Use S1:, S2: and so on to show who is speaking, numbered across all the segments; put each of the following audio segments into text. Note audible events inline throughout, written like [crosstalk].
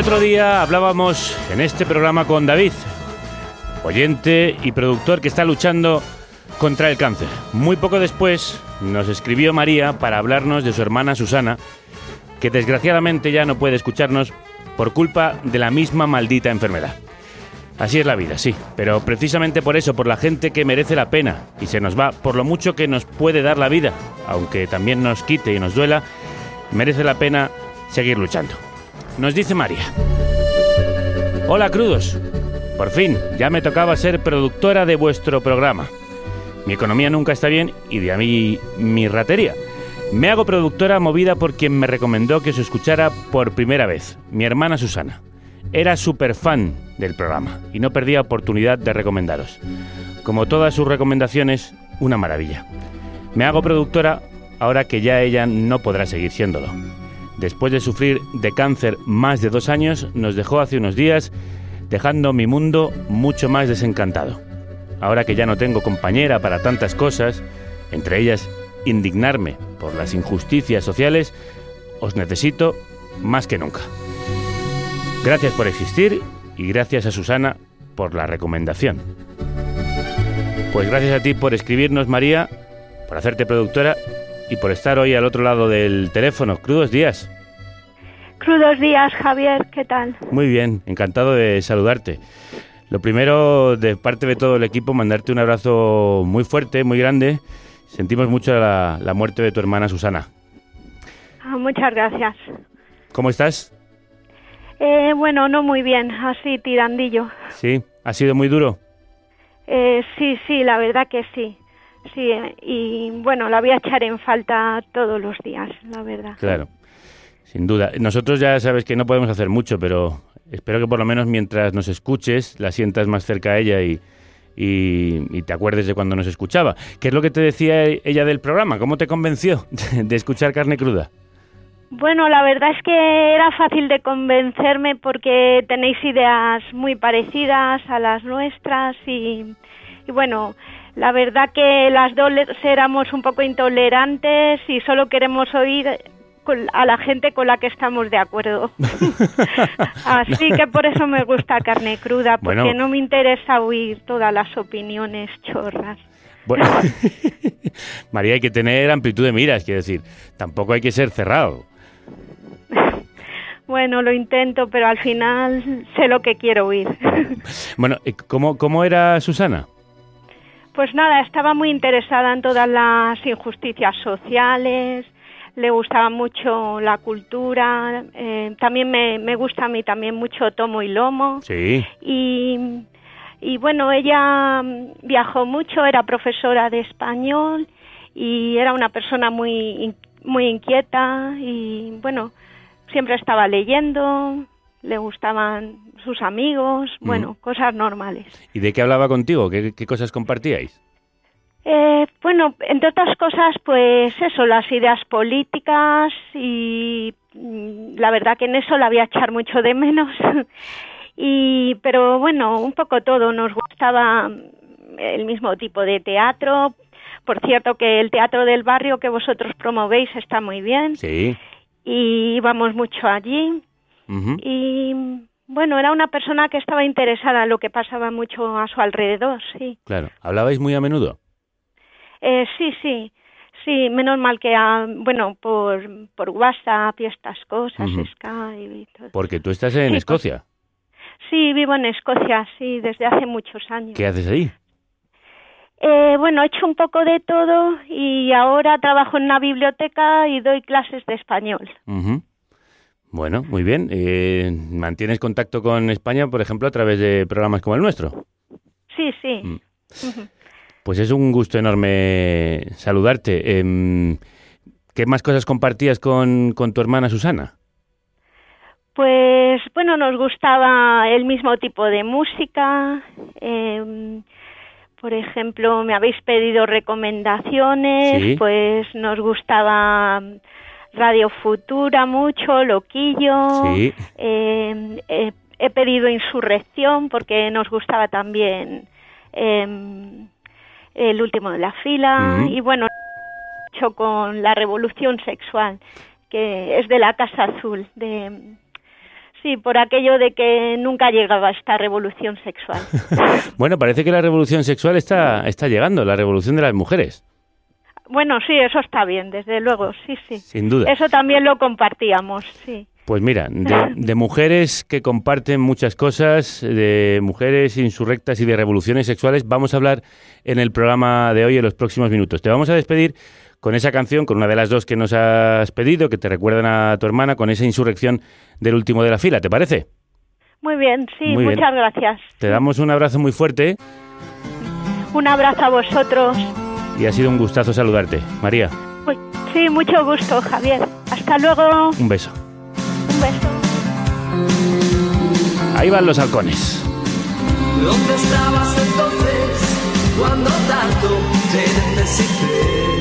S1: Otro día hablábamos en este programa con David, oyente y productor que está luchando contra el cáncer. Muy poco después nos escribió María para hablarnos de su hermana Susana, que desgraciadamente ya no puede escucharnos por culpa de la misma maldita enfermedad. Así es la vida, sí, pero precisamente por eso, por la gente que merece la pena y se nos va, por lo mucho que nos puede dar la vida, aunque también nos quite y nos duela, merece la pena seguir luchando. Nos dice María. Hola crudos. Por fin, ya me tocaba ser productora de vuestro programa. Mi economía nunca está bien y de ahí mi ratería. Me hago productora movida por quien me recomendó que os escuchara por primera vez, mi hermana Susana. Era súper fan del programa y no perdía oportunidad de recomendaros. Como todas sus recomendaciones, una maravilla. Me hago productora ahora que ya ella no podrá seguir siéndolo. Después de sufrir de cáncer más de dos años, nos dejó hace unos días, dejando mi mundo mucho más desencantado. Ahora que ya no tengo compañera para tantas cosas, entre ellas indignarme por las injusticias sociales, os necesito más que nunca. Gracias por existir y gracias a Susana por la recomendación. Pues gracias a ti por escribirnos, María, por hacerte productora y por estar hoy al otro lado del teléfono. Crudos días.
S2: Crudos días, Javier, ¿qué tal?
S1: Muy bien, encantado de saludarte. Lo primero, de parte de todo el equipo, mandarte un abrazo muy fuerte, muy grande. Sentimos mucho la, la muerte de tu hermana Susana.
S2: Ah, muchas gracias.
S1: ¿Cómo estás?
S2: Eh, bueno, no muy bien, así tirandillo.
S1: Sí, ha sido muy duro.
S2: Eh, sí, sí, la verdad que sí. Sí, y bueno, la voy a echar en falta todos los días, la verdad.
S1: Claro, sin duda. Nosotros ya sabes que no podemos hacer mucho, pero espero que por lo menos mientras nos escuches la sientas más cerca a ella y, y, y te acuerdes de cuando nos escuchaba. ¿Qué es lo que te decía ella del programa? ¿Cómo te convenció [laughs] de escuchar carne cruda?
S2: Bueno, la verdad es que era fácil de convencerme porque tenéis ideas muy parecidas a las nuestras y, y bueno, la verdad que las dos éramos un poco intolerantes y solo queremos oír a la gente con la que estamos de acuerdo. [laughs] Así que por eso me gusta carne cruda, porque
S1: Bueno.
S2: no me interesa oír todas las opiniones chorras.
S1: Bueno, [laughs] María, hay que tener amplitud de miras, quiero decir, tampoco hay que ser cerrado. [laughs]
S2: Bueno, lo intento, pero al final sé lo que quiero oír.
S1: Bueno, ¿cómo, cómo era Susana?
S2: Pues nada, estaba muy interesada en todas las injusticias sociales, le gustaba mucho la cultura, eh, también me, me gusta a mí también mucho tomo y lomo.
S1: Sí.
S2: Y, y bueno, ella viajó mucho, era profesora de español y era una persona muy, muy inquieta y bueno, siempre estaba leyendo, le gustaban sus amigos, bueno, cosas normales.
S1: ¿Y de qué hablaba contigo? ¿Qué, qué cosas compartíais?
S2: Eh, bueno, entre otras cosas, pues eso, las ideas políticas y mm, la verdad que en eso la voy a echar mucho de menos. [laughs] y, pero bueno, un poco todo. Nos gustaba mm, el mismo tipo de teatro. Por cierto, que el teatro del barrio que vosotros promovéis está muy bien
S1: Sí.
S2: y íbamos mucho allí. Y bueno, era una persona que estaba interesada en lo que pasaba mucho a su alrededor, sí.
S1: Claro. ¿Hablabais muy a menudo?
S2: Eh, sí, sí. Sí, menos mal que, ah, bueno, por, por WhatsApp y estas cosas. Skype y todo.
S1: Porque tú estás en
S2: Sí,
S1: Escocia.
S2: Sí, vivo en Escocia, sí, desde hace muchos años.
S1: ¿Qué haces ahí?
S2: Eh, bueno, he hecho un poco de todo y ahora trabajo en una biblioteca y doy clases de español.
S1: Bueno, muy bien. Eh, ¿Mantienes contacto con España, por ejemplo, a través de programas como el nuestro?
S2: Sí, sí.
S1: Mm. Pues es un gusto enorme saludarte. Em, ¿Qué más cosas compartías con, con tu hermana Susana?
S2: Pues bueno, nos gustaba el mismo tipo de música. em, por ejemplo, me habéis pedido recomendaciones,
S1: Sí.
S2: pues nos gustaba Radio Futura mucho, Loquillo.
S1: Sí.
S2: em, eh, he pedido Insurrección porque nos gustaba también em, el último de la fila y bueno, hecho con la revolución sexual que es de la Casa Azul de sí por aquello de que nunca llegaba esta revolución sexual [laughs]
S1: Bueno, parece que la revolución sexual está, está llegando, la revolución de las mujeres,
S2: bueno sí eso está bien desde luego sí sí
S1: sin duda.
S2: eso también lo compartíamos sí
S1: Pues mira, de, [laughs] de mujeres que comparten muchas cosas, de mujeres insurrectas y de revoluciones sexuales, vamos a hablar en el programa de hoy en los próximos minutos. Te vamos a despedir con esa canción, con una de las dos que nos has pedido, que te recuerdan a tu hermana, con esa insurrección del último de la fila, ¿te parece?
S2: muy bien sí
S1: Muy bien.
S2: muchas gracias
S1: Te damos un abrazo muy fuerte
S2: un abrazo a vosotros
S1: y ha sido un gustazo saludarte. María,
S2: Uy, sí mucho gusto Javier hasta luego
S1: un beso.
S2: un beso
S1: Ahí van los halcones.
S3: ¿Dónde estabas entonces cuando tanto te necesité?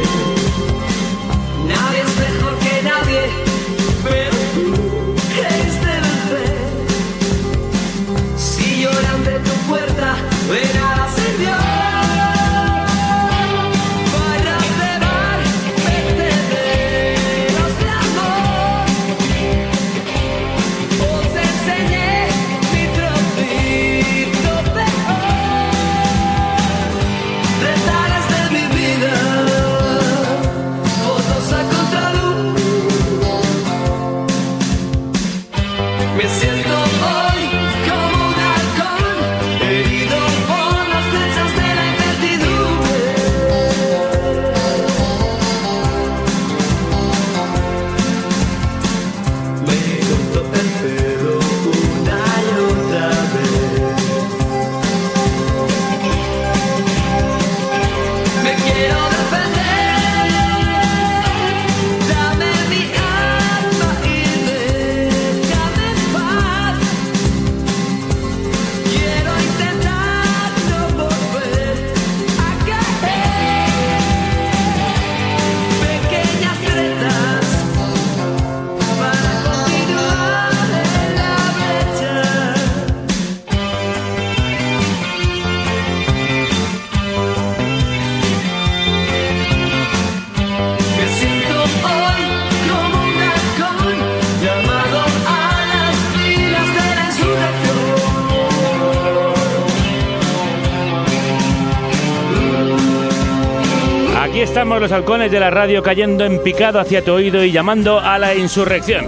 S3: De la
S1: radio cayendo en picado hacia tu oído y llamando a la insurrección.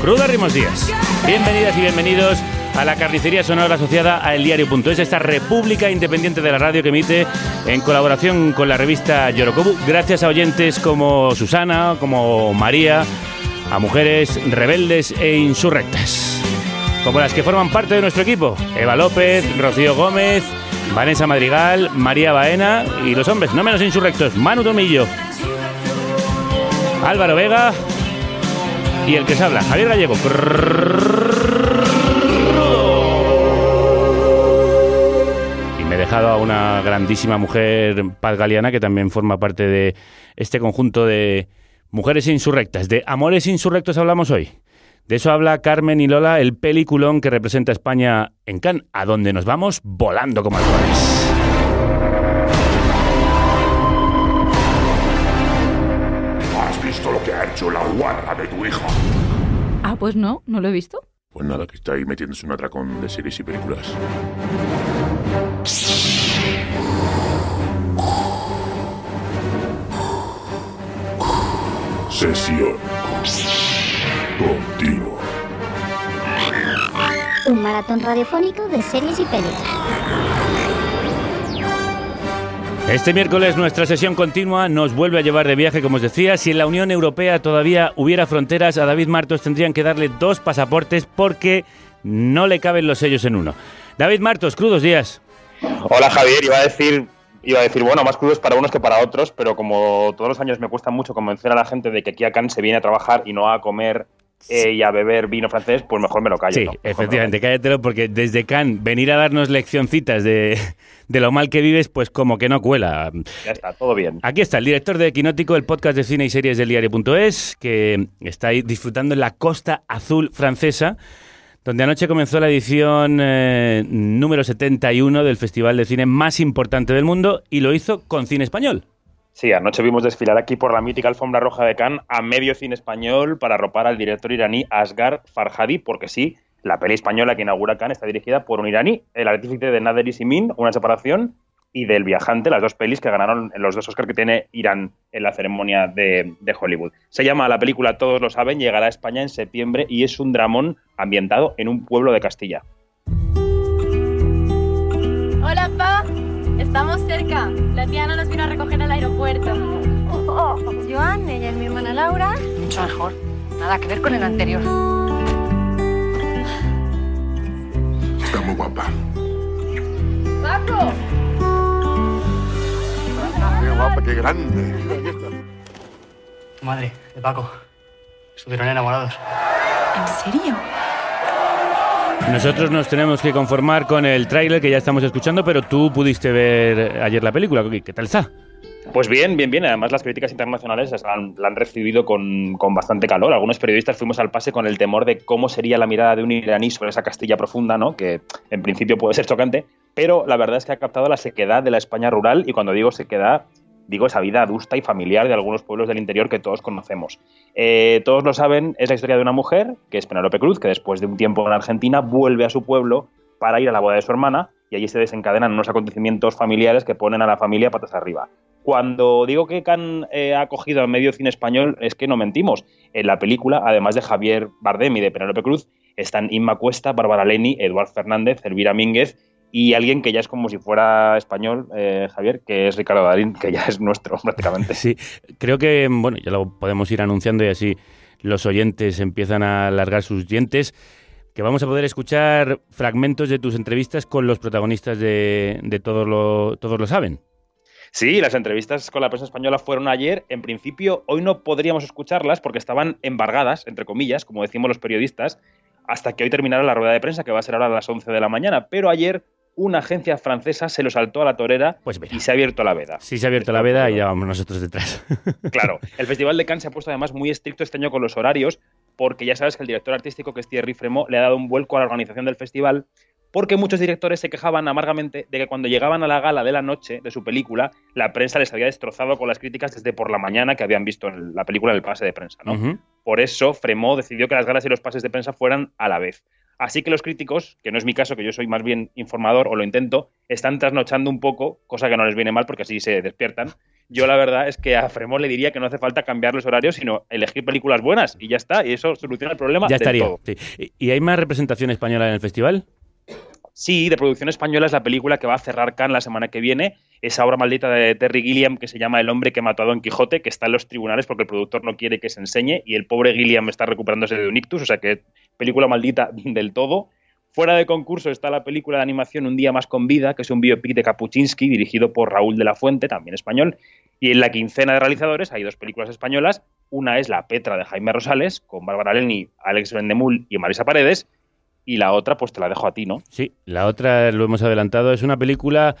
S1: Cruda Rimos Díaz. Bienvenidas y bienvenidos a la carnicería sonora asociada a eldiario.es, esta república independiente de la radio que emite en colaboración con la revista Yorokobu, gracias a oyentes como Susana, como María, a mujeres rebeldes e insurrectas. Como las que forman parte de nuestro equipo, Eva López, Rocío Gómez, Vanessa Madrigal, María Baena y los hombres no menos insurrectos, Manu Tomillo, Álvaro Vega y el que se habla, Javier Gallego. Y me he dejado a una grandísima mujer Paz Galeana que también forma parte de este conjunto de mujeres insurrectas. De amores insurrectos hablamos hoy. De eso habla Carmen y Lola, el peliculón que representa a España en Cannes, a donde nos vamos volando como halcones.
S4: ¿Has visto lo que ha hecho la guarra de tu hija?
S5: Ah, pues no, no lo he visto.
S4: Pues nada, que está ahí metiéndose un atracón de series y películas. Sesión continua.
S6: Un maratón radiofónico de series y pelis.
S1: Este miércoles nuestra sesión continua nos vuelve a llevar de viaje, como os decía. Si en la Unión Europea todavía hubiera fronteras, a David Martos tendrían que darle dos pasaportes porque no le caben los sellos en uno. David Martos, crudos días.
S7: Hola Javier, iba a decir, iba a decir, bueno, más crudos para unos que para otros, pero como todos los años me cuesta mucho convencer a la gente de que aquí a Cannes se viene a trabajar y no a comer eh, y a beber vino francés, pues mejor me lo callo.
S1: Sí, efectivamente, cállatelo porque desde Cannes venir a darnos leccioncitas de, de lo mal que vives, pues como que no cuela.
S7: Ya está, todo bien.
S1: Aquí está el director de Equinótico, el podcast de cine y series del diario.es, que está ahí disfrutando en la costa azul francesa, donde anoche comenzó la edición eh, número 71 del festival de cine más importante del mundo y lo hizo con cine español.
S7: Sí, anoche vimos desfilar aquí por la mítica alfombra roja de Cannes a medio cine español para arropar al director iraní Asghar Farhadi, porque sí, la peli española que inaugura Cannes está dirigida por un iraní, el artífice de Nader y Simin, Una separación, y del Viajante, las dos pelis que ganaron los dos Oscars que tiene Irán en la ceremonia de, de Hollywood. Se llama la película Todos lo saben, llegará a España en septiembre y es un dramón ambientado en un pueblo de Castilla.
S8: Estamos cerca. La tía no nos vino a recoger al aeropuerto. Oh, Joan, ella es mi hermana Laura.
S9: Mucho mejor. Nada que ver con el anterior.
S4: Está muy guapa.
S8: ¡Paco!
S4: Qué guapa, qué grande.
S10: Madre de Paco. Estuvieron enamorados.
S9: ¿En serio?
S1: Nosotros nos tenemos que conformar con el tráiler que ya estamos escuchando, pero tú pudiste ver ayer la película. ¿Qué tal está?
S7: Pues bien, bien, bien. Además, las críticas internacionales han, la han recibido con, con, bastante calor. Algunos periodistas fuimos al pase con el temor de cómo sería la mirada de un iraní sobre esa Castilla profunda, ¿no? Que en principio puede ser chocante, pero la verdad es que ha captado la sequedad de la España rural y cuando digo sequedad, digo esa vida adusta y familiar de algunos pueblos del interior que todos conocemos. Eh, todos lo saben, es la historia de una mujer, que es Penélope Cruz, que después de un tiempo en Argentina vuelve a su pueblo para ir a la boda de su hermana y allí se desencadenan unos acontecimientos familiares que ponen a la familia patas arriba. Cuando digo que Can eh, ha cogido al medio cine español, es que no mentimos. En la película, además de Javier Bardem y de Penélope Cruz, están Inma Cuesta, Bárbara Leni, Eduard Fernández, Elvira Mínguez y alguien que ya es como si fuera español, eh, Javier, que es Ricardo Darín, que ya es nuestro [laughs] prácticamente.
S1: Sí, creo que, bueno, ya lo podemos ir anunciando y así los oyentes empiezan a alargar sus dientes, que vamos a poder escuchar fragmentos de tus entrevistas con los protagonistas de, de Todos, lo, Todos lo Saben.
S7: Sí, las entrevistas con la prensa española fueron ayer. En principio, hoy no podríamos escucharlas porque estaban embargadas, entre comillas, como decimos los periodistas, hasta que hoy terminara la rueda de prensa, que va a ser ahora a las 11 de la mañana. Pero ayer una agencia francesa se lo saltó a la torera
S1: pues
S7: y se ha abierto la veda.
S1: Sí, se ha abierto la veda y ya vamos nosotros detrás. [laughs]
S7: Claro, el Festival de Cannes se ha puesto además muy estricto este año con los horarios, porque ya sabes que el director artístico, que es Thierry Fremont, le ha dado un vuelco a la organización del festival, porque muchos directores se quejaban amargamente de que cuando llegaban a la gala de la noche de su película, la prensa les había destrozado con las críticas desde por la mañana que habían visto en la película en el pase de prensa. ¿no?
S1: Uh -huh.
S7: Por eso, Fremont decidió que las galas y los pases de prensa fueran a la vez. Así que los críticos, que no es mi caso, que yo soy más bien informador o lo intento, están trasnochando un poco, cosa que no les viene mal porque así se despiertan. Yo la verdad es que a Fremont le diría que no hace falta cambiar los horarios, sino elegir películas buenas y ya está, y eso soluciona el problema.
S1: Ya estaría.
S7: Todo.
S1: Sí. ¿Y hay más representación española en el festival?
S7: Sí, de producción española es la película que va a cerrar Cannes la semana que viene. Esa obra maldita de Terry Gilliam que se llama El hombre que mató a Don Quijote, que está en los tribunales porque el productor no quiere que se enseñe y el pobre Gilliam está recuperándose de un ictus, o sea que película maldita [laughs] del todo. Fuera de concurso está la película de animación Un día más con vida, que es un biopic de Kapuczynski dirigido por Raúl de la Fuente, también español. Y en la quincena de realizadores hay dos películas españolas. Una es La Petra de Jaime Rosales, con Bárbara Leni, Alex Vendemul y Marisa Paredes. Y la otra, pues te la dejo a ti, ¿no?
S1: Sí, la otra, lo hemos adelantado, es una película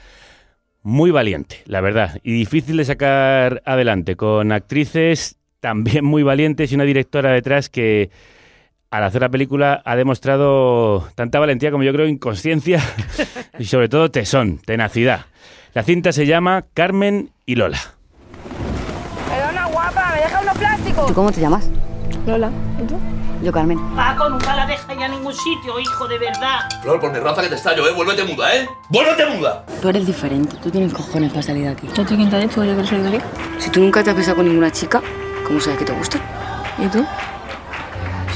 S1: muy valiente, la verdad, y difícil de sacar adelante, con actrices también muy valientes y una directora detrás que al hacer la película ha demostrado tanta valentía como yo creo inconsciencia [laughs] y sobre todo tesón, tenacidad. La cinta se llama Carmen y Lola.
S8: Perdona, guapa, ¿me deja unos plásticos?
S9: ¿Tú cómo te llamas?
S8: Lola, ¿y tú?
S9: Yo, Carmen.
S11: Paco, nunca la deja ya a ningún sitio, hijo, de verdad.
S12: Flor, por mi raza que te estallo, ¿eh? Vuélvete muda, ¿eh? ¡Vuélvete muda!
S9: Tú eres diferente, tú tienes cojones para salir de aquí.
S8: ¿Yo te quién te ha dicho que yo quiero salir de aquí?
S9: Si tú nunca te has besado con ninguna chica,
S13: ¿Cómo sabes que te gusta?
S14: ¿Y tú?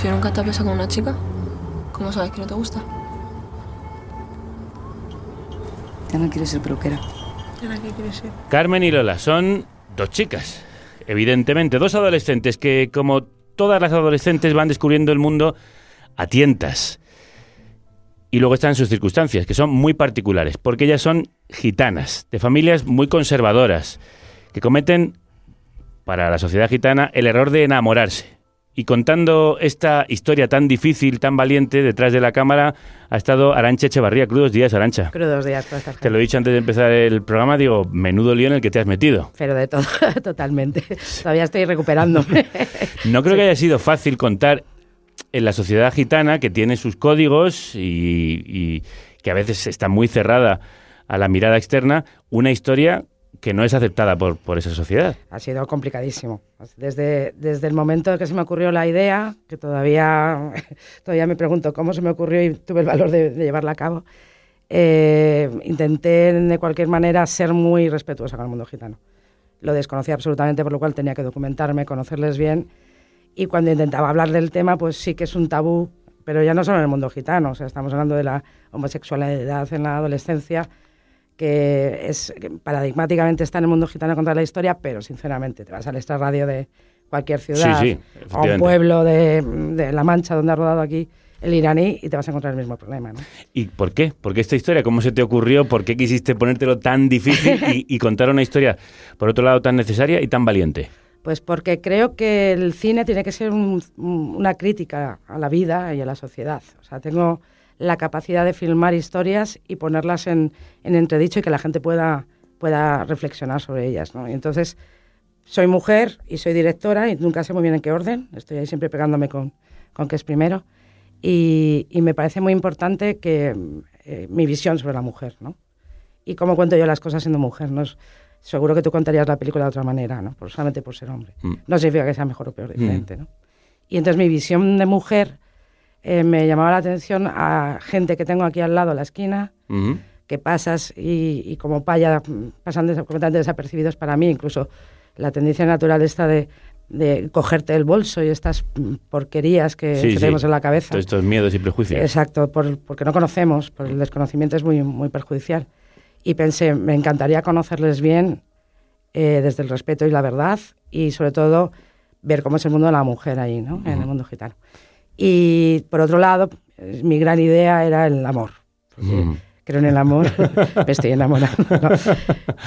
S14: Si nunca te has besado con una chica, ¿cómo sabes que no te gusta?
S13: Ya no quieres ser peluquera.
S14: ¿Y ahora qué quieres ser?
S1: Carmen y Lola son dos chicas, evidentemente, dos adolescentes que, como todas las adolescentes, van descubriendo el mundo a tientas. Y luego están sus circunstancias, que son muy particulares, porque ellas son gitanas, de familias muy conservadoras, que cometen, para la sociedad gitana, el error de enamorarse. Y contando esta historia tan difícil, tan valiente, detrás de la cámara ha estado Arancha Echevarría. Crudos días, Arancha.
S15: Crudos días, ¿cómo estás?
S1: Te lo he dicho antes de empezar el programa, digo, menudo lío en el que te has metido.
S15: Pero de todo, [laughs] totalmente. Todavía estoy recuperándome. [laughs]
S1: No creo que haya sido fácil contar en la sociedad gitana, que tiene sus códigos y, y que a veces está muy cerrada a la mirada externa, una historia que no es aceptada por, por esa sociedad.
S15: ha sido complicadísimo. Desde, desde el momento que se me ocurrió la idea, que todavía, [laughs] todavía me pregunto cómo se me ocurrió y tuve el valor de, de llevarla a cabo, eh, intenté de cualquier manera ser muy respetuosa con el mundo gitano. Lo desconocía absolutamente, por lo cual tenía que documentarme, conocerles bien. Y cuando intentaba hablar del tema, pues sí que es un tabú, pero ya no solo en el mundo gitano, o sea, estamos hablando de la homosexualidad en la adolescencia, que es que paradigmáticamente está en el mundo gitano contra la historia, pero sinceramente te vas al extrarradio de cualquier ciudad
S1: Sí, sí,
S15: o un pueblo de, de La Mancha donde ha rodado aquí el iraní y te vas a encontrar el mismo problema. ¿no?
S1: ¿Y por qué? ¿Por qué esta historia? ¿Cómo se te ocurrió? ¿Por qué quisiste ponértelo tan difícil y, y contar una historia, por otro lado, tan necesaria y tan valiente?
S15: Pues porque creo que el cine tiene que ser un- una crítica a la vida y a la sociedad. O sea, tengo la capacidad de filmar historias y ponerlas en, en entredicho y que la gente pueda, pueda reflexionar sobre ellas. ¿no? Y entonces, soy mujer y soy directora y nunca sé muy bien en qué orden. Estoy ahí siempre pegándome con, con qué es primero. Y, y me parece muy importante que eh, mi visión sobre la mujer, ¿no? Y cómo cuento yo las cosas siendo mujer, ¿no? Es- seguro que tú contarías la película de otra manera, ¿no? Por, solamente por ser hombre.
S1: Mm.
S15: No significa que sea mejor o peor, diferente, ¿no? Y entonces mi visión de mujer eh, me llamaba la atención a gente que tengo aquí al lado, a la esquina,
S1: Ujú.
S15: que pasas y, y como paya pasan desa- completamente desapercibidos para mí, incluso la tendencia natural esta de, de cogerte el bolso y estas porquerías que,
S1: Sí,
S15: que
S1: sí.
S15: tenemos en la cabeza.
S1: Todos estos miedos y prejuicios.
S15: Exacto, por- porque no conocemos, por el desconocimiento es muy, muy perjudicial. Y pensé, me encantaría conocerles bien eh, desde el respeto y la verdad y sobre todo ver cómo es el mundo de la mujer ahí, ¿no? En el mundo gitano. Y por otro lado, mi gran idea era el amor. porque
S1: Mm.
S15: Creo en el amor, [laughs] me estoy enamorando. ¿no?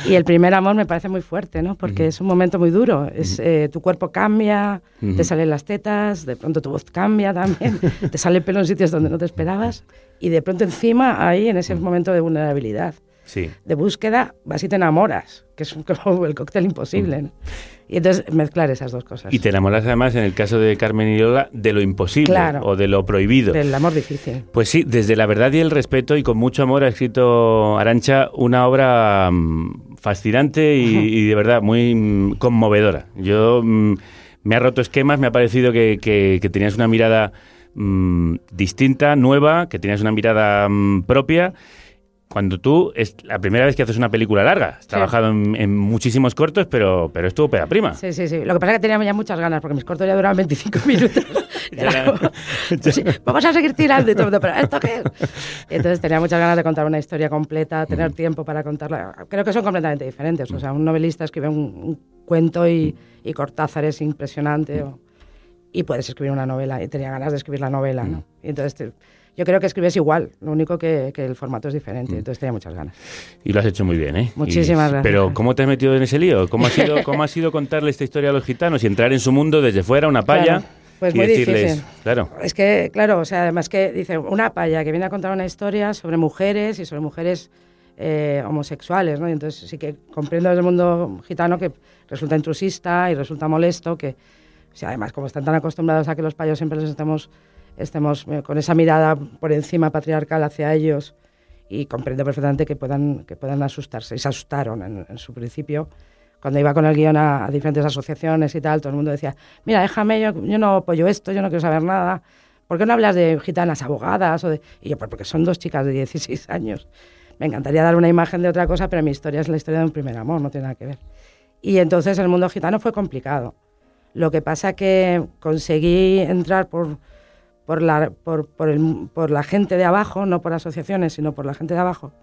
S15: Y el primer amor me parece muy fuerte, ¿no? Porque es un momento muy duro. Es, eh, tu cuerpo cambia, te salen las tetas, de pronto tu voz cambia también, [laughs] te sale pelo en sitios donde no te esperabas y de pronto encima ahí en ese momento de vulnerabilidad,
S1: Sí.
S15: de búsqueda, vas y te enamoras, que es [laughs] como el cóctel imposible. ¿no? Y entonces mezclar esas dos cosas.
S1: Y te enamoras además, en el caso de Carmen y Lola, de lo imposible
S15: Claro.
S1: o de lo prohibido.
S15: Del amor difícil.
S1: Pues sí, desde la verdad y el respeto y con mucho amor ha escrito Arancha una obra mm, fascinante y, y de verdad muy mm, conmovedora. Yo mm, me ha roto esquemas, me ha parecido que, que- que tenías una mirada mm, distinta, nueva, que tenías una mirada mm, propia. Cuando tú es la primera vez que haces una película larga, has trabajado en, en muchísimos cortos, pero, pero es tu ópera prima.
S15: Sí, sí, sí. Lo que pasa es que teníamos ya muchas ganas, porque mis cortos ya duraban 25 [laughs] minutos. [laughs] Sí, vamos a seguir tirando y todo, pero ¿esto qué? Y Entonces tenía muchas ganas de contar una historia completa, tener tiempo para contarla. Creo que son completamente diferentes. O sea, un novelista escribe un, un cuento y, y Cortázar es impresionante. o- y puedes escribir una novela. Y tenía ganas de escribir la novela, ¿no? Y entonces te- yo creo que escribes igual, lo único que, que el formato es diferente. Entonces tenía muchas ganas.
S1: Y lo has hecho muy bien, ¿eh?
S15: Muchísimas
S1: Y-
S15: gracias.
S1: Pero ¿cómo te has metido en ese lío? ¿Cómo ha sido, [laughs] cómo ha sido contarle esta historia a los gitanos y entrar en su mundo desde fuera, una palla,
S15: Claro, pues
S1: y
S15: muy
S1: decirles,
S15: difícil.
S1: claro,
S15: Es que, claro, o sea, además que dice una paya que viene a contar una historia sobre mujeres y sobre mujeres eh, homosexuales, ¿no? Y entonces sí que comprendo desde el mundo gitano que resulta intrusista y resulta molesto, que o sea, además como están tan acostumbrados a que los payos siempre les estemos, estemos eh, con esa mirada por encima patriarcal hacia ellos y comprendo perfectamente que puedan, que puedan asustarse. Y se asustaron en, su principio. Cuando iba con el guion a, a diferentes asociaciones y tal, todo el mundo decía, mira, déjame, yo, yo no apoyo esto, yo no quiero saber nada. ¿Por qué no hablas de gitanas abogadas? O de... Y yo, "Pues porque son dos chicas de 16 años. Me encantaría dar una imagen de otra cosa, pero mi historia es la historia de un primer amor, no tiene nada que ver. Y entonces el mundo gitano fue complicado, Lo que pasa que conseguí entrar por, por, la, por, por, el- por la gente de abajo, no por asociaciones, sino por la gente de abajo.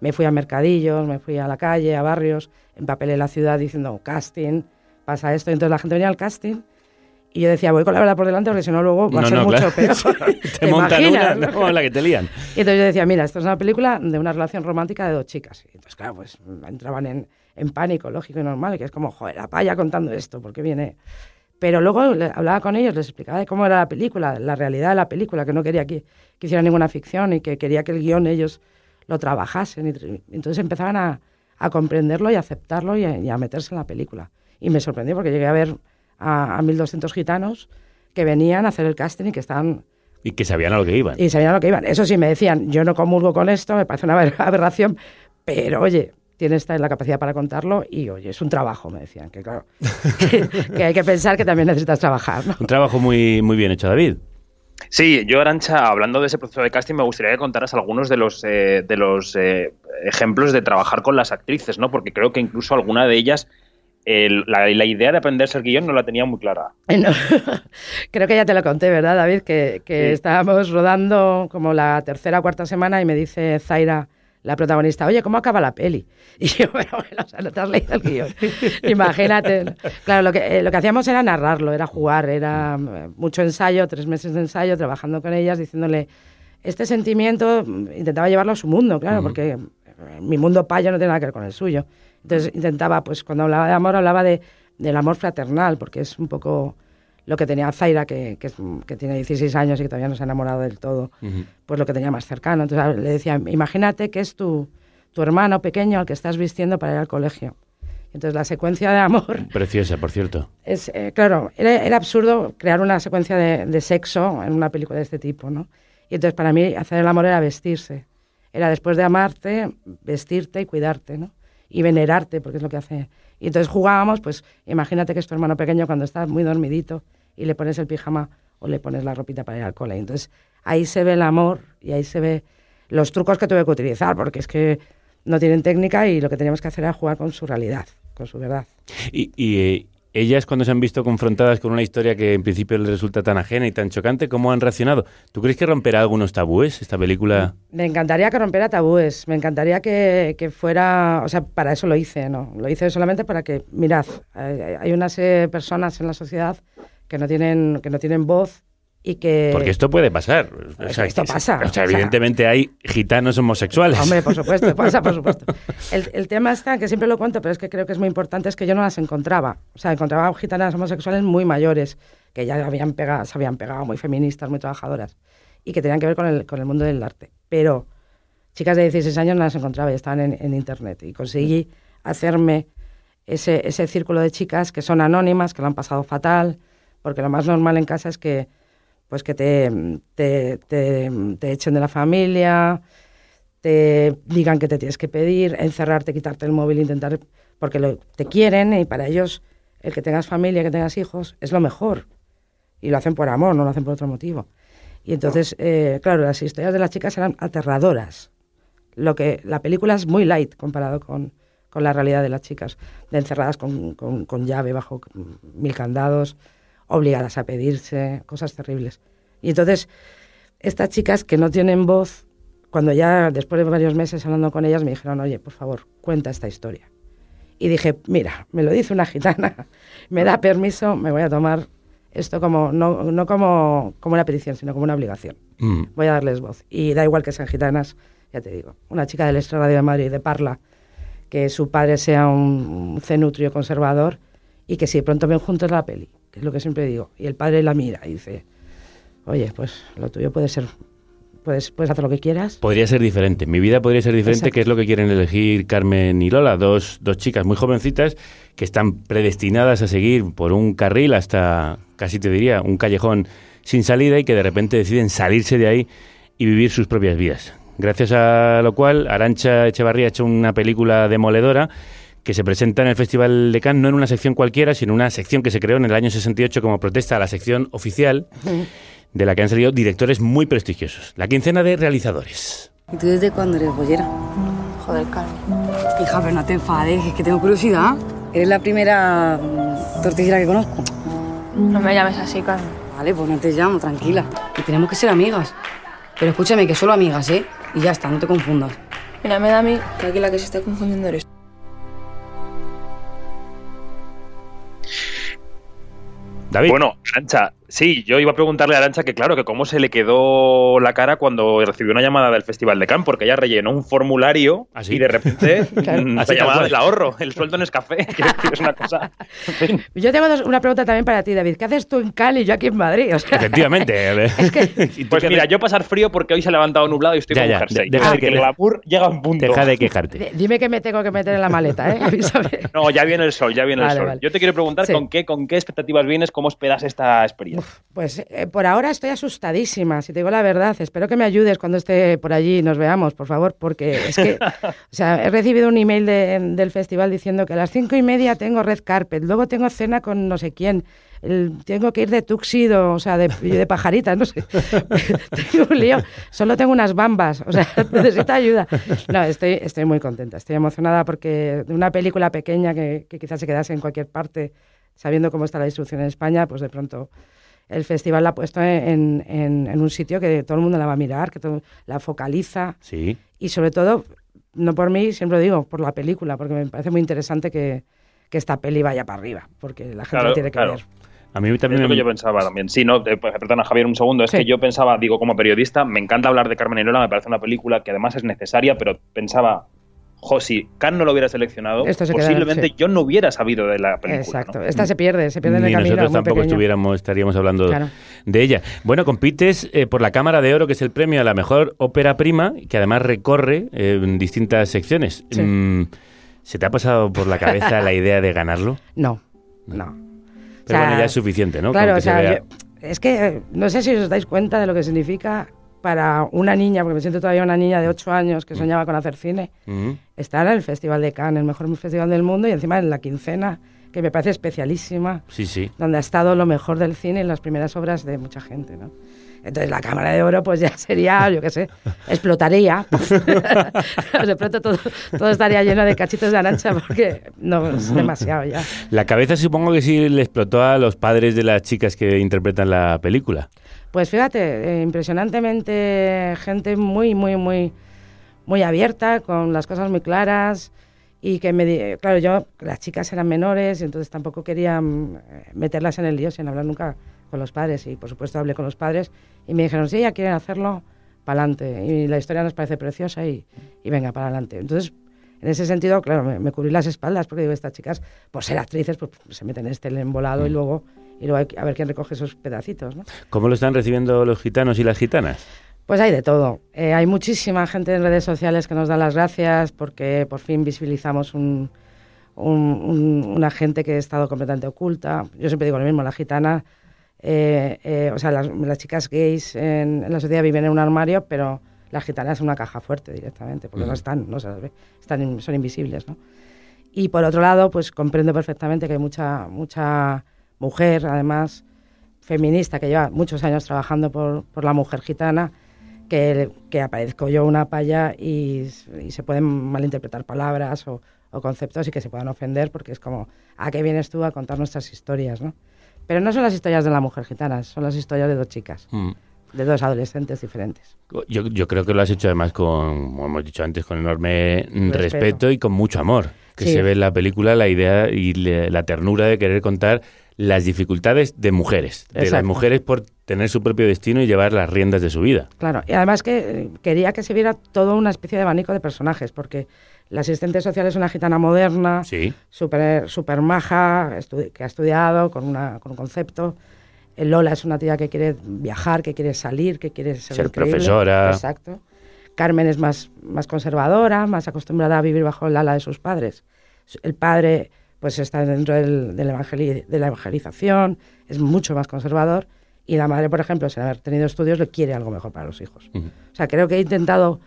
S15: Me fui a mercadillos, me fui a la calle, a barrios, empapelé la ciudad diciendo casting, pasa esto. Y entonces la gente venía al casting y yo decía, voy con la verdad por delante porque si no luego va a
S1: No,
S15: ser
S1: no,
S15: mucho
S1: claro.
S15: peor. [laughs]
S1: Te montan una,
S15: imaginas?
S1: no, la que te lían.
S15: Y entonces yo decía, mira, esto es una película de una relación romántica de dos chicas. Y entonces, claro, pues entraban en, en pánico, lógico y normal, que es como, joder, la paya contando esto, porque viene... Pero luego le- hablaba con ellos, les explicaba de cómo era la película, la realidad de la película, que no quería que, que hicieran ninguna ficción y que quería que el guion ellos lo trabajasen. Y entonces empezaban a, a comprenderlo y a aceptarlo y a, y a meterse en la película. Y me sorprendió porque llegué a ver a, a 1.200 gitanos que venían a hacer el casting y que estaban
S1: Y que sabían a lo que iban.
S15: y sabían a lo que iban. Eso sí, me decían, yo no comulgo con esto, me parece una aber- [laughs] aberración, pero oye, tienes esta la capacidad para contarlo y oye, es un trabajo, me decían, que claro, [laughs] que, que hay que pensar que también necesitas trabajar. ¿no?
S1: Un trabajo muy, muy bien hecho, David.
S7: Sí, yo, Arancha, hablando de ese proceso de casting, me gustaría que contaras algunos de los, eh, de los eh, ejemplos de trabajar con las actrices, ¿no? Porque creo que incluso alguna de ellas, el- la, la idea de aprenderse el guion no la tenía muy clara.
S15: Eh, no, [laughs] Creo que ya te lo conté, ¿verdad, David? Que, que
S7: Sí.
S15: estábamos rodando como la tercera o cuarta semana y me dice Zaira, la protagonista, oye, ¿cómo acaba la peli? [laughs] Y yo, bueno, bueno, o sea, no te has leído el guion. [laughs] Imagínate. Claro, lo que, eh, lo que hacíamos era narrarlo, era jugar, era eh, mucho ensayo, tres meses de ensayo, trabajando con ellas, diciéndole, este sentimiento, mm, intentaba llevarlo a su mundo, claro, porque eh, mi mundo payo no tiene nada que ver con el suyo. Entonces intentaba, pues cuando hablaba de amor, hablaba de, del amor fraternal, porque es un poco lo que tenía Zaira, que, que, que tiene 16 años y que todavía no se ha enamorado del todo, pues lo que tenía más cercano. Entonces le decía, imagínate que es tu, tu hermano pequeño al que estás vistiendo para ir al colegio. Entonces la secuencia de amor [laughs]
S1: Preciosa, por cierto.
S15: es, eh, claro, era, era absurdo crear una secuencia de, de sexo en una película de este tipo, ¿no? Y entonces para mí hacer el amor era vestirse. Era después de amarte, vestirte y cuidarte, ¿no? Y venerarte, porque es lo que hace. Y entonces jugábamos, pues imagínate que es tu hermano pequeño cuando está muy dormidito y le pones el pijama o le pones la ropita para ir al cole. Entonces ahí se ve el amor y ahí se ve los trucos que tuve que utilizar, porque es que no tienen técnica y lo que teníamos que hacer era jugar con su realidad, con su verdad.
S1: Y, y, eh, ellas cuando se han visto confrontadas con una historia que en principio les resulta tan ajena y tan chocante, ¿cómo han reaccionado? ¿Tú crees que romperá algunos tabúes esta película?
S15: Me encantaría que rompiera tabúes, me encantaría que, que fuera, o sea, para eso lo hice, ¿no? Lo hice solamente para que, mirad, hay, unas eh, personas en la sociedad que no tienen, que no tienen voz y que...
S1: Porque esto puede pasar. O sea,
S15: Esto pasa,
S1: O sea,
S15: o sea-
S1: evidentemente hay gitanos homosexuales.
S15: Hombre, por supuesto, [laughs] pasa, por supuesto. El, el tema está, que siempre lo cuento, pero es que creo que es muy importante, es que yo no las encontraba. O sea, encontraba gitanas homosexuales muy mayores, que ya habían pegado, se habían pegado, muy feministas, muy trabajadoras, y que tenían que ver con el, con el mundo del arte. Pero chicas de 16 años no las encontraba y estaban en, en internet. Y conseguí hacerme ese, ese círculo de chicas que son anónimas, que lo han pasado fatal, porque lo más normal en casa es que pues que te, te, te, te echen de la familia, te digan que te tienes que pedir, encerrarte, quitarte el móvil, intentar, porque lo- te quieren y para ellos el que tengas familia, que tengas hijos, es lo mejor. Y lo hacen por amor, no lo hacen por otro motivo. Y entonces, eh, claro, las historias de las chicas eran aterradoras. Lo que, la película es muy light comparado con, con la realidad de las chicas, de encerradas con, con- con llave bajo mil candados, obligadas a pedirse, cosas terribles. Y entonces, estas chicas que no tienen voz, cuando ya después de varios meses hablando con ellas, me dijeron, oye, por favor, cuenta esta historia. Y dije, mira, me lo dice una gitana, [laughs] me da permiso, me voy a tomar esto como no, no como, como una petición, sino como una obligación.
S1: Mm.
S15: Voy a darles voz. Y da igual que sean gitanas, ya te digo. Una chica del Extra Radio de Madrid, de Parla, que su padre sea un, un cenutrio conservador y que si de pronto ven juntos la peli, que es lo que siempre digo, y el padre la mira y dice, oye, pues lo tuyo puede ser, puedes, puedes hacer lo que quieras.
S1: Podría ser diferente. Mi vida podría ser diferente,
S15: Exacto.
S1: que es lo que quieren elegir Carmen y Lola, dos, dos chicas muy jovencitas que están predestinadas a seguir por un carril hasta, casi te diría, un callejón sin salida y que de repente deciden salirse de ahí y vivir sus propias vidas. Gracias a lo cual, Arancha Echevarría ha hecho una película demoledora que se presenta en el Festival de Cannes, no en una sección cualquiera, sino una sección que se creó en el año 68 como protesta a la sección oficial, [laughs] de la que han salido directores muy prestigiosos. La quincena de realizadores.
S13: ¿Y tú desde cuándo eres bollera?
S9: Joder, Carmen.
S13: Hija, pero no te enfades, es que tengo curiosidad. Eres la primera mm, tortillera que conozco.
S14: No me llames así, Carmen.
S13: Vale, pues no te llamo, tranquila. Y tenemos que ser amigas. Pero escúchame, que solo amigas, ¿eh? Y ya está, no te confundas.
S14: Mira, me da a mí que aquí la que se está confundiendo eres
S1: David.
S7: Bueno, Arancha, sí, yo iba a preguntarle a Arancha que claro, que cómo se le quedó la cara cuando recibió una llamada del Festival de Cannes, porque ella rellenó un formulario y de repente [laughs]
S15: Claro.
S7: mm,
S1: Así
S7: la llamada del ahorro, el sueldo no es café, [laughs] es una cosa... en. [laughs]
S15: Yo tengo dos- una pregunta también para ti, David. ¿Qué haces tú en Cali y yo aquí en Madrid? O sea,
S1: Efectivamente. ¿Y tú
S7: Pues mira, yo pasar frío porque hoy se ha levantado nublado y estoy
S1: Ya,
S7: con
S1: ya, deja
S7: Es
S1: de que-
S7: que el glamour llega a un punto.
S1: Deja de quejarte.
S15: di- dime qué me tengo que meter en la maleta, ¿eh?
S7: No, ya viene el sol, ya viene
S15: Vale,
S7: el sol.
S15: vale.
S7: Yo te quiero preguntar
S15: Sí.
S7: con qué, con qué expectativas vienes, cómo esperas esta experiencia.
S15: Pues eh, por ahora estoy asustadísima, si te digo la verdad. Espero que me ayudes cuando esté por allí y nos veamos, por favor, porque es que, [laughs] o sea, he recibido un email de- del festival diciendo que a las cinco y media tengo red carpet, luego tengo cena con no sé quién, el- tengo que ir de tuxido, o sea, de, de pajarita, no sé. [laughs] tengo un lío, solo tengo unas bambas, o sea, [laughs] necesito ayuda. No, estoy, estoy muy contenta, estoy emocionada porque de una película pequeña que, que quizás se quedase en cualquier parte, sabiendo cómo está la distribución en España, pues de pronto el festival la ha puesto en, en- en un sitio que todo el mundo la va a mirar, que todo, la focaliza
S1: Sí.
S15: y sobre todo, no por mí, siempre lo digo, por la película, porque me parece muy interesante que, que esta peli vaya para arriba, porque la gente
S7: Claro,
S15: la tiene que
S7: claro.
S15: ver.
S1: A mí
S7: Es
S1: también
S7: lo que
S1: me-
S7: yo pensaba también. Sí, no, eh, pues, perdona Javier un segundo, es
S15: Sí.
S7: que yo pensaba, digo, como periodista, me encanta hablar de Carmen y Lola, me parece una película que además es necesaria, pero pensaba, jo, si Khan no lo hubiera seleccionado,
S15: Esto se queda-
S7: posiblemente
S15: sí.
S7: yo no hubiera sabido de la película.
S15: Exacto,
S7: ¿no?
S15: esta se pierde, se pierde en
S1: Ni
S15: el camino.
S1: nosotros tampoco
S15: pequeño.
S1: estuviéramos, estaríamos hablando
S15: Claro.
S1: de ella. Bueno, compites eh, por la Cámara de Oro, que es el premio a la mejor ópera prima, que además recorre eh, en distintas secciones.
S15: Sí.
S1: Mm, ¿Se te ha pasado por la cabeza la idea de ganarlo? [laughs]
S15: No, no.
S1: Pero
S15: O sea,
S1: bueno, ya es suficiente, ¿no?
S15: Claro,
S1: que
S15: o
S1: se
S15: sea,
S1: vea-
S15: yo- es que eh, no sé si os dais cuenta de lo que significa para una niña, porque me siento todavía una niña de 8 años que soñaba con hacer cine,
S1: Ujú.
S15: estar en el Festival de Cannes, el mejor festival del mundo, y encima en la quincena, que me parece especialísima,
S1: Sí, sí.
S15: donde ha estado lo mejor del cine en las primeras obras de mucha gente, ¿no? Entonces la Cámara de Oro pues ya [laughs] sería, yo qué sé, explotaría. [laughs] de pronto todo, todo estaría lleno de cachitos de arancha porque no es demasiado ya.
S1: La cabeza supongo que sí le explotó a los padres de las chicas que interpretan la película.
S15: Pues fíjate, eh, impresionantemente gente muy, muy, muy, muy abierta, con las cosas muy claras y que me, claro, yo, las chicas eran menores y entonces tampoco quería mm, eh, meterlas en el lío sin hablar nunca con los padres. Y por supuesto hablé con los padres y me dijeron, si ella quiere hacerlo, para adelante y la historia nos parece preciosa y, y venga, para adelante. Entonces, en ese sentido, claro, me, me cubrí las espaldas porque digo, estas chicas, por ser actrices, pues se meten en este embolado y luego, y luego hay a ver quién recoge esos pedacitos, ¿no?
S1: ¿Cómo lo están recibiendo los gitanos y las gitanas?
S15: Pues hay de todo. Eh, hay muchísima gente en redes sociales que nos da las gracias porque por fin visibilizamos un, un- un- una gente que ha estado completamente oculta. Yo siempre digo lo mismo, la gitana, eh, eh, o sea, las, las chicas gays en, en la sociedad viven en un armario, pero la gitana es una caja fuerte directamente, porque no
S1: Ujú.
S15: están, no se las ve, están, son invisibles, ¿no? Y por otro lado, pues comprendo perfectamente que hay mucha, mucha mujer, además, feminista, que lleva muchos años trabajando por, por la mujer gitana, que, que aparezco yo una paya y, y se pueden malinterpretar palabras o, o conceptos y que se puedan ofender porque es como, ¿a qué vienes tú a contar nuestras historias? ¿no? Pero no son las historias de la mujer gitana, son las historias de dos chicas,
S1: Mm.
S15: de dos adolescentes diferentes.
S1: Yo, yo creo que lo has hecho además con, como hemos dicho antes, con enorme respeto,
S15: Respeto.
S1: y con mucho amor. Que
S15: Sí.
S1: se ve en la película la idea y la ternura de querer contar las dificultades de mujeres, de las mujeres por tener su propio destino y llevar las riendas de su vida.
S15: Claro, y además que eh, quería que se viera toda una especie de abanico de personajes, porque la asistente social es una gitana moderna,
S1: Sí.
S15: súper super maja, que ha estudiado con, una, con un concepto. Eh, Lola es una tía que quiere viajar, que quiere salir, que quiere ser,
S1: Ser profesora.
S15: Exacto. Carmen es más, más conservadora, más acostumbrada a vivir bajo el ala de sus padres. El padre pues está dentro del, del evangeli- de la evangelización, es mucho más conservador. Y la madre, por ejemplo, sin haber tenido estudios, le quiere algo mejor para los hijos.
S1: Ujú.
S15: O sea, creo que he intentado,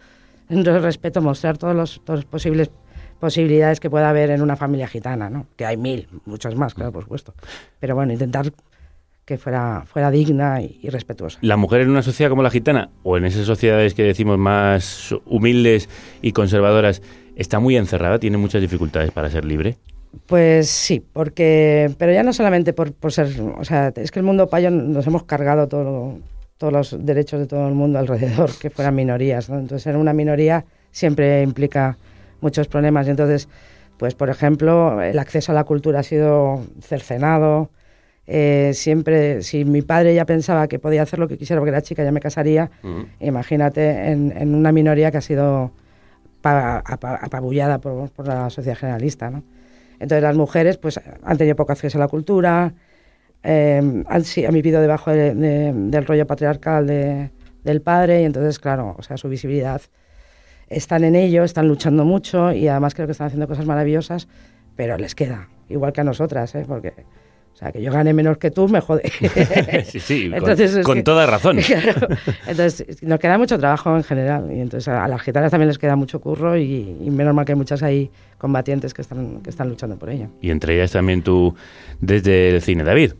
S15: dentro del respeto, mostrar todos todas las posibles posibilidades que pueda haber en una familia gitana, ¿no? Que hay mil, muchas más, claro, por supuesto. Pero bueno, intentar que fuera, fuera digna y, y respetuosa.
S1: La mujer en una sociedad como la gitana, o en esas sociedades que decimos más humildes y conservadoras, está muy encerrada, tiene muchas dificultades para ser libre.
S15: Pues sí, porque, pero ya no solamente por, por ser, o sea, es que el mundo payo nos hemos cargado todo, todos los derechos de todo el mundo alrededor, que fueran minorías, ¿no? Entonces, ser una minoría siempre implica muchos problemas. Y entonces, pues, por ejemplo, el acceso a la cultura ha sido cercenado. Eh, siempre, si mi padre ya pensaba que podía hacer lo que quisiera porque era chica, ya me casaría, imagínate en, en una minoría que ha sido pa- apa- apabullada por, por la sociedad generalista, ¿no? Entonces las mujeres pues han tenido poco acceso a la cultura, eh, han, han vivido debajo de- de- del rollo patriarcal de- del padre y entonces, claro, o sea, su visibilidad están en ello, están luchando mucho y además creo que están haciendo cosas maravillosas, pero les queda, igual que a nosotras, ¿eh? porque o sea, que yo gane menos que tú me jode. [laughs]
S1: sí, sí, con-
S15: Entonces,
S1: con
S15: que-
S1: toda razón. [laughs]
S15: Claro. Entonces, nos queda mucho trabajo en general. Y entonces a, a las gitanas también les queda mucho curro y, y menos mal que hay muchas ahí combatientes que están, que están luchando por ello.
S1: Y entre ellas también tú desde el cine, David.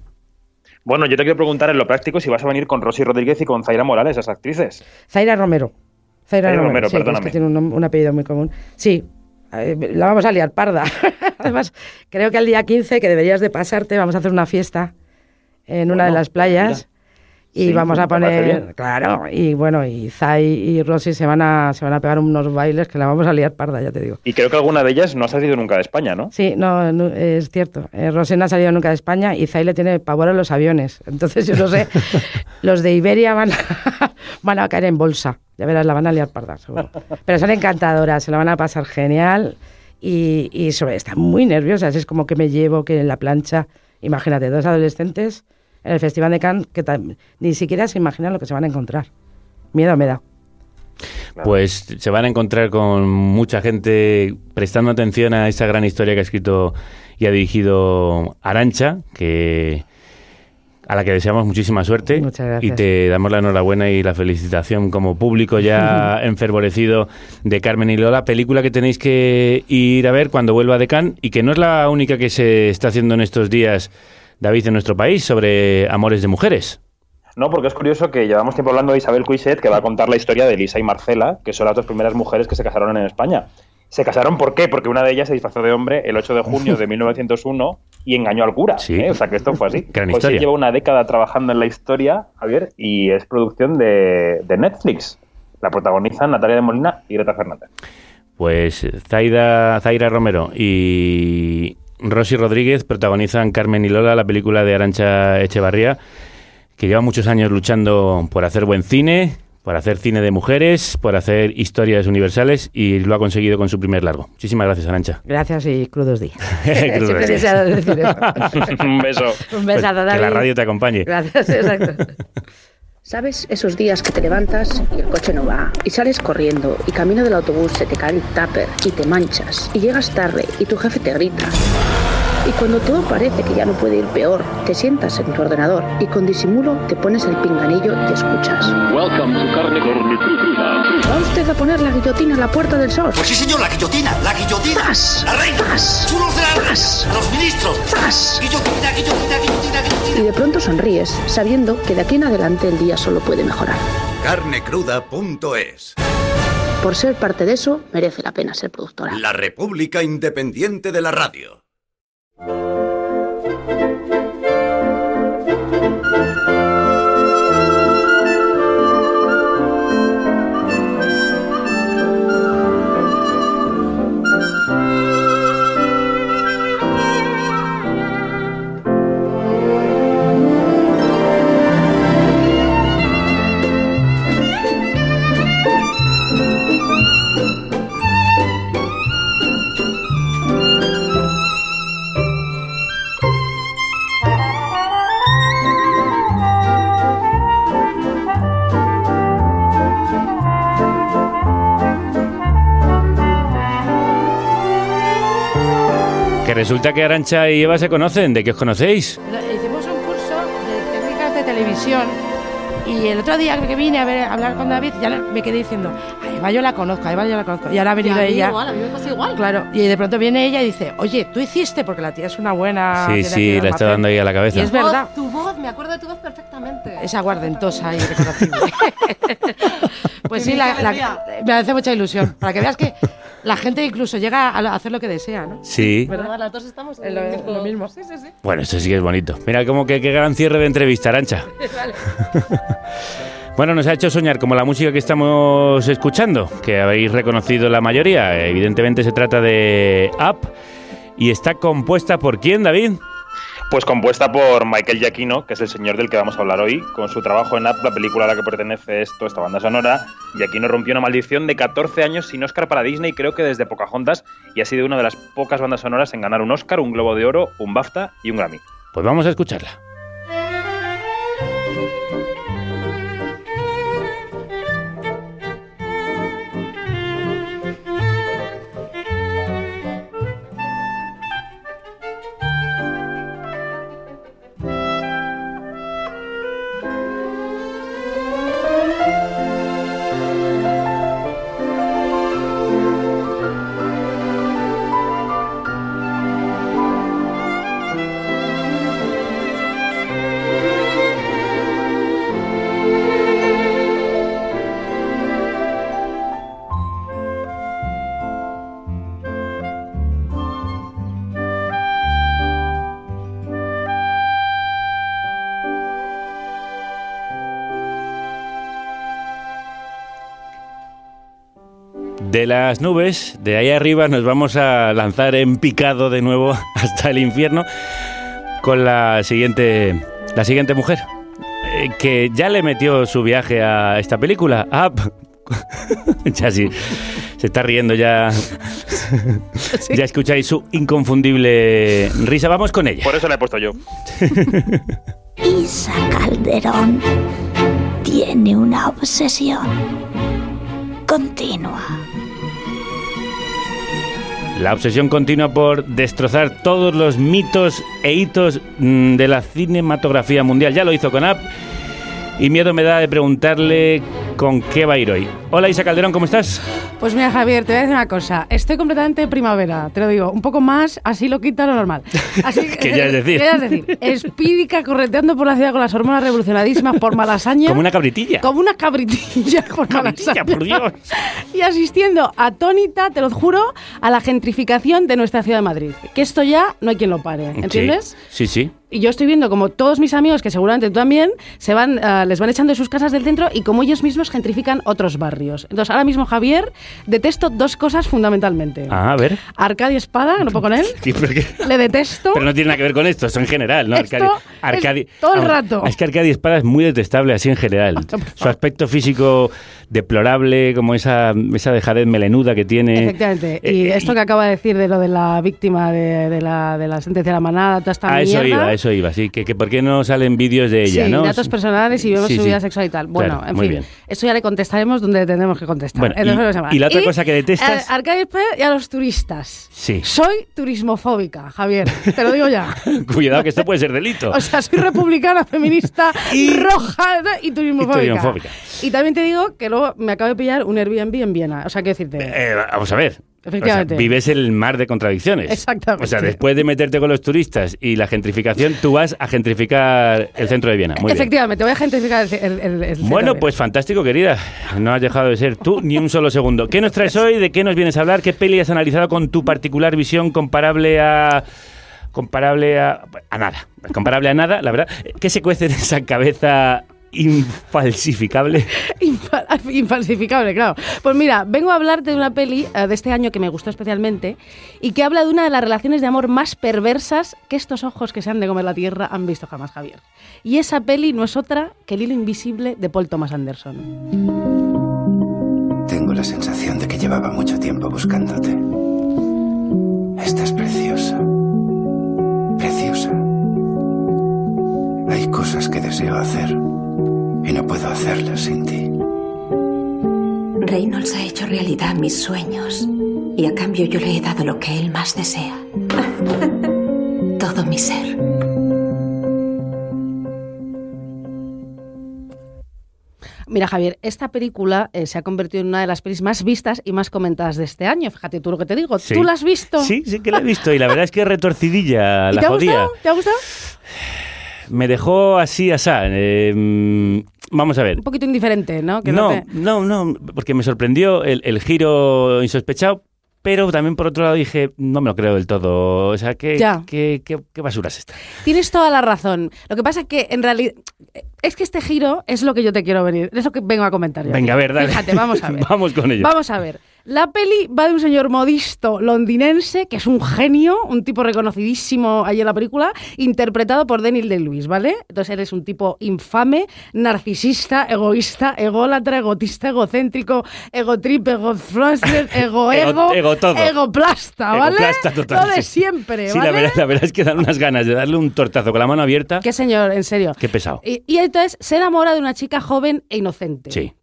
S7: Bueno, yo te quiero preguntar en lo práctico si vas a venir con Rosy Rodríguez y con Zaira Morales, las actrices.
S15: Zaira Romero. Zaira,
S7: Zaira
S15: Romero,
S7: Romero,
S15: sí, que es
S7: perdóname.
S15: que tiene un, apellido muy común. Sí, la vamos a liar parda. [laughs] Además, creo que el día 15, que deberías de pasarte, vamos a hacer una fiesta en una de las playas. Y
S7: Sí,
S15: vamos a poner, claro, y bueno, y Zay y Rosy se van a se van a pegar unos bailes que la vamos a liar parda, ya te digo.
S7: Y creo que alguna de ellas no ha salido nunca de España, ¿no?
S15: Sí, no, no, es cierto. Eh, Rosy no ha salido nunca de España y Zay le tiene pavor a los aviones. Entonces, yo no sé, [laughs] los de Iberia van a, van a caer en bolsa. Ya verás, la van a liar parda, seguro. Pero son encantadoras, se la van a pasar genial y, sobre, están muy nerviosas. Es como que me llevo que en la plancha, imagínate, dos adolescentes en el Festival de Cannes que ni siquiera se imaginan lo que se van a encontrar. Miedo me da.
S1: Pues se van a encontrar con mucha gente prestando atención a esa gran historia que ha escrito y ha dirigido Arancha, que a la que deseamos muchísima suerte
S15: Muchas gracias.
S1: y te damos la enhorabuena y la felicitación como público ya [laughs] enfervorecido de Carmen y Lola, película que tenéis que ir a ver cuando vuelva de Cannes y que no es la única que se está haciendo en estos días, David, en nuestro país sobre amores de mujeres.
S7: No, porque es curioso que llevamos tiempo hablando de Isabel Cuiset, que va a contar la historia de Elisa y Marcela, que son las dos primeras mujeres que se casaron en España. ¿Se casaron por qué? Porque una de ellas se disfrazó de hombre el 8 de junio de [laughs] 1901 y engañó al cura. ¿eh? O sea que esto fue así. [laughs]
S1: Gran
S7: Pues
S1: historia.
S7: lleva una década trabajando en la historia, Javier, y es producción de, de Netflix. La protagonizan Natalia de Molina y Greta Fernández.
S1: Pues Zaida, Zaira Romero y Rosy Rodríguez protagonizan Carmen y Lola, la película de Arancha Echevarría, que lleva muchos años luchando por hacer buen cine, por hacer cine de mujeres, por hacer historias universales y lo ha conseguido con su primer largo. Muchísimas gracias, Arancha.
S15: Gracias y crudos días. [laughs] [laughs]
S1: Crudos días.
S15: decir eso. [laughs]
S7: Un beso.
S15: Un besazo,
S1: Pues que
S15: David.
S1: la radio te acompañe.
S15: Gracias, exacto.
S16: ¿Sabes esos días que te levantas y el coche no va? Y sales corriendo y camino del autobús se te cae el tupper y te manchas y llegas tarde y tu jefe te grita. Y cuando todo parece que ya no puede ir peor, te sientas en tu ordenador y con disimulo te pones el pinganillo y escuchas.
S17: Welcome to Carne Cruda.
S16: ¿Va usted a poner la guillotina en la puerta del sol?
S18: Pues sí, señor, la guillotina, la guillotina. La reina. Chulos de la reina. Los ministros. Guillotina, guillotina, guillotina, guillotina.
S16: Y de pronto sonríes, sabiendo que de aquí en adelante el día solo puede mejorar.
S19: Carnecruda.es
S16: Por ser parte de eso, merece la pena ser productora.
S19: La República Independiente de la Radio.
S1: Resulta que Arancha y Eva se conocen. ¿De qué os conocéis?
S15: No, Hicimos un curso de técnicas de televisión y el otro día que vine a, ver, a hablar con David ya me quedé diciendo, a Eva yo la conozco, a Eva yo la conozco. Y ahora ha venido
S14: Y a mí
S15: ella.
S14: igual, a mí me pasa igual.
S15: Claro, y de pronto viene ella y dice, oye, tú hiciste, porque la tía es una buena...
S1: Sí, sí, le está
S15: almacén".
S1: dando ahí a la cabeza.
S15: Y es verdad,
S14: Tu voz, me acuerdo de tu voz perfectamente.
S15: es aguardentosa y reconocible. [laughs] [laughs] pues sí, la, la- me hace mucha ilusión. Para que veas que
S20: La gente incluso llega a hacer lo que desea, ¿no?
S1: Sí.
S20: ¿Verdad?
S21: Las dos estamos
S20: en lo, lo mismo. Sí, sí, sí.
S1: Bueno, esto sí que es bonito. Mira como que qué gran cierre de entrevista, Arancha. [laughs]
S20: Vale. [laughs]
S1: Bueno, nos ha hecho soñar como la música que estamos escuchando, que habéis reconocido la mayoría. Evidentemente se trata de Up y está compuesta por quién, David?
S7: Pues compuesta por Michael Giacchino, que es el señor del que vamos a hablar hoy, con su trabajo en Up, la película a la que pertenece esto, esta banda sonora. Giacchino rompió una maldición de 14 años sin Oscar para Disney, creo que desde Pocahontas, y ha sido una de las pocas bandas sonoras en ganar un Oscar, un Globo de Oro, un BAFTA y un Grammy.
S1: Pues vamos a escucharla. De las nubes, de ahí arriba, nos vamos a lanzar en picado de nuevo [laughs] hasta el infierno con la siguiente, la siguiente mujer, eh, que ya le metió su viaje a esta película, Up. [laughs] ya sí, se está riendo ya. [laughs] Ya escucháis su inconfundible risa. Vamos con ella.
S7: Por eso la he puesto yo.
S6: Isa Calderón tiene una obsesión continua.
S1: La obsesión continua por destrozar todos los mitos e hitos mm, de la cinematografía mundial. Ya lo hizo con Up. Y miedo me da de preguntarle con qué va a ir hoy. Hola Isa Calderón, ¿cómo estás?
S20: Pues mira, Javier, te voy a decir una cosa. Estoy completamente primavera, te lo digo. Un poco más, así lo quita lo normal. Así [laughs]
S1: Que ya es decir. [laughs]
S20: ¿Qué ya es decir? Espídica correteando por la ciudad con las hormonas revolucionadísimas por malasaña.
S1: Como una cabritilla.
S20: Como una cabritilla [laughs] por
S1: Cabritilla,
S20: malasaña.
S1: por Dios.
S20: Y asistiendo atónita, te lo juro, a la gentrificación de nuestra ciudad de Madrid. Que esto ya no hay quien lo pare, ¿entiendes?
S1: Sí, sí. sí.
S20: Y yo estoy viendo como todos mis amigos, que seguramente tú también, se van, ah, les van echando de sus casas del centro y como ellos mismos gentrifican otros barrios. Entonces, ahora mismo, Javier, detesto dos cosas fundamentalmente.
S1: Ah, a ver.
S20: Arcadia Espada, ¿no puedo con él? [laughs]
S1: Sí,
S20: Le detesto.
S1: pero no tiene nada que ver con esto, eso en general, ¿no?
S20: Esto
S1: Arcadi-
S20: es todo el rato.
S1: Es que Arcadia Espada es muy detestable así en general. [laughs] Su aspecto físico deplorable, como esa, esa dejadez melenuda que tiene.
S20: Efectivamente. Y
S1: Eh,
S20: esto que acaba de decir de lo de la víctima de, de la, de la sentencia de la manada, toda esta
S1: A eso
S20: mierda.
S1: iba, a eso iba, sí. Que, que ¿Por qué no salen vídeos de ella,
S20: sí,
S1: no?
S20: datos personales y vemos
S1: Sí,
S20: su vida sexual y tal. Bueno,
S1: Claro,
S20: en
S1: muy
S20: fin,
S1: bien.
S20: eso ya le contestaremos donde tendremos que contestar.
S1: Bueno, y- y la otra cosa que detestas-
S20: a Arcadia Espada y a los turistas.
S1: Sí.
S20: Soy turismofóbica, Javier. Te lo digo ya. [laughs]
S1: Cuidado que esto puede ser delito.
S20: O sea, soy republicana, feminista, [laughs] roja y turismofóbica.
S1: Y turismofóbica.
S20: Y también te digo que luego me acabo de pillar un Airbnb en Viena. O sea, quiero decirte.
S1: Eh, vamos a ver.
S20: Efectivamente.
S1: O sea, vives el mar de contradicciones.
S20: Exactamente.
S1: O sea, después de meterte con los turistas y la gentrificación, tú vas a gentrificar el centro de Viena. Muy bien.
S20: Efectivamente, voy a gentrificar el, el- el- el centro
S1: Bueno,
S20: de-
S1: pues fantástico, querida. No has dejado de ser tú ni un solo segundo. ¿Qué nos traes hoy? ¿De qué nos vienes a hablar? ¿Qué peli has analizado con tu particular visión comparable a comparable a, a nada? Comparable a nada, la verdad. ¿Qué se cuece en esa cabeza infalsificable?
S20: Infa- [laughs] Infalsificable, claro. Pues mira, vengo a hablarte de una peli eh, de este año que me gustó especialmente y que habla de una de las relaciones de amor más perversas que estos ojos que se han de comer la tierra han visto jamás, Javier. Y esa peli no es otra que El hilo invisible de Paul Thomas Anderson.
S22: Tengo la sensación de que llevaba mucho tiempo buscándote. Estás preciosa. Preciosa. Hay cosas que deseo hacer y no puedo hacerlas sin ti.
S23: Reynolds ha hecho realidad mis sueños y a cambio yo le he dado lo que él más desea. [laughs] Todo mi ser.
S20: Mira, Javier, esta película eh, se ha convertido en una de las pelis más vistas y más comentadas de este año. Fíjate tú lo que te digo.
S1: Sí.
S20: ¿Tú la has visto?
S1: Sí, sí que la he visto. Y la verdad es que retorcidilla
S20: ¿Y
S1: la
S20: te ha
S1: jodía.
S20: gustado? ¿Te ha gustado?
S1: Me dejó así, asá. Eh, mm, vamos a ver.
S20: Un poquito indiferente, ¿no? Que
S1: no,
S20: te-
S1: no, no, porque me sorprendió el, el giro insospechado, Pero también por otro lado dije, no me lo creo del todo. O sea, ¿qué,
S20: Ya.
S1: qué, qué- qué basura es esta?
S20: Tienes toda la razón. Lo que pasa es que en realidad es que este giro es lo que yo te quiero venir, es lo que vengo a comentar. yo
S1: Venga, a ver, dale.
S20: Fíjate, vamos a [laughs] ver.
S1: Vamos con ello.
S20: Vamos a ver. La peli va de un señor modisto londinense que es un genio, un tipo reconocidísimo allí en la película, interpretado por Daniel Day-Lewis, ¿vale? Entonces eres un tipo infame, narcisista, egoísta, ególatra, egotista, egocéntrico, egotrip, egofluencer, [laughs] ego,
S1: Ego-
S20: ego,
S1: ego todo.
S20: egoplasta, ¿vale?
S1: Egoplasta total,
S20: Lo de
S1: sí.
S20: siempre,
S1: Sí,
S20: ¿vale?
S1: la verdad, la verdad es que dan unas ganas de darle un tortazo con la mano abierta.
S20: Qué señor, en serio.
S1: Qué pesado.
S20: Y, y entonces se enamora de una chica joven e inocente.
S1: Sí.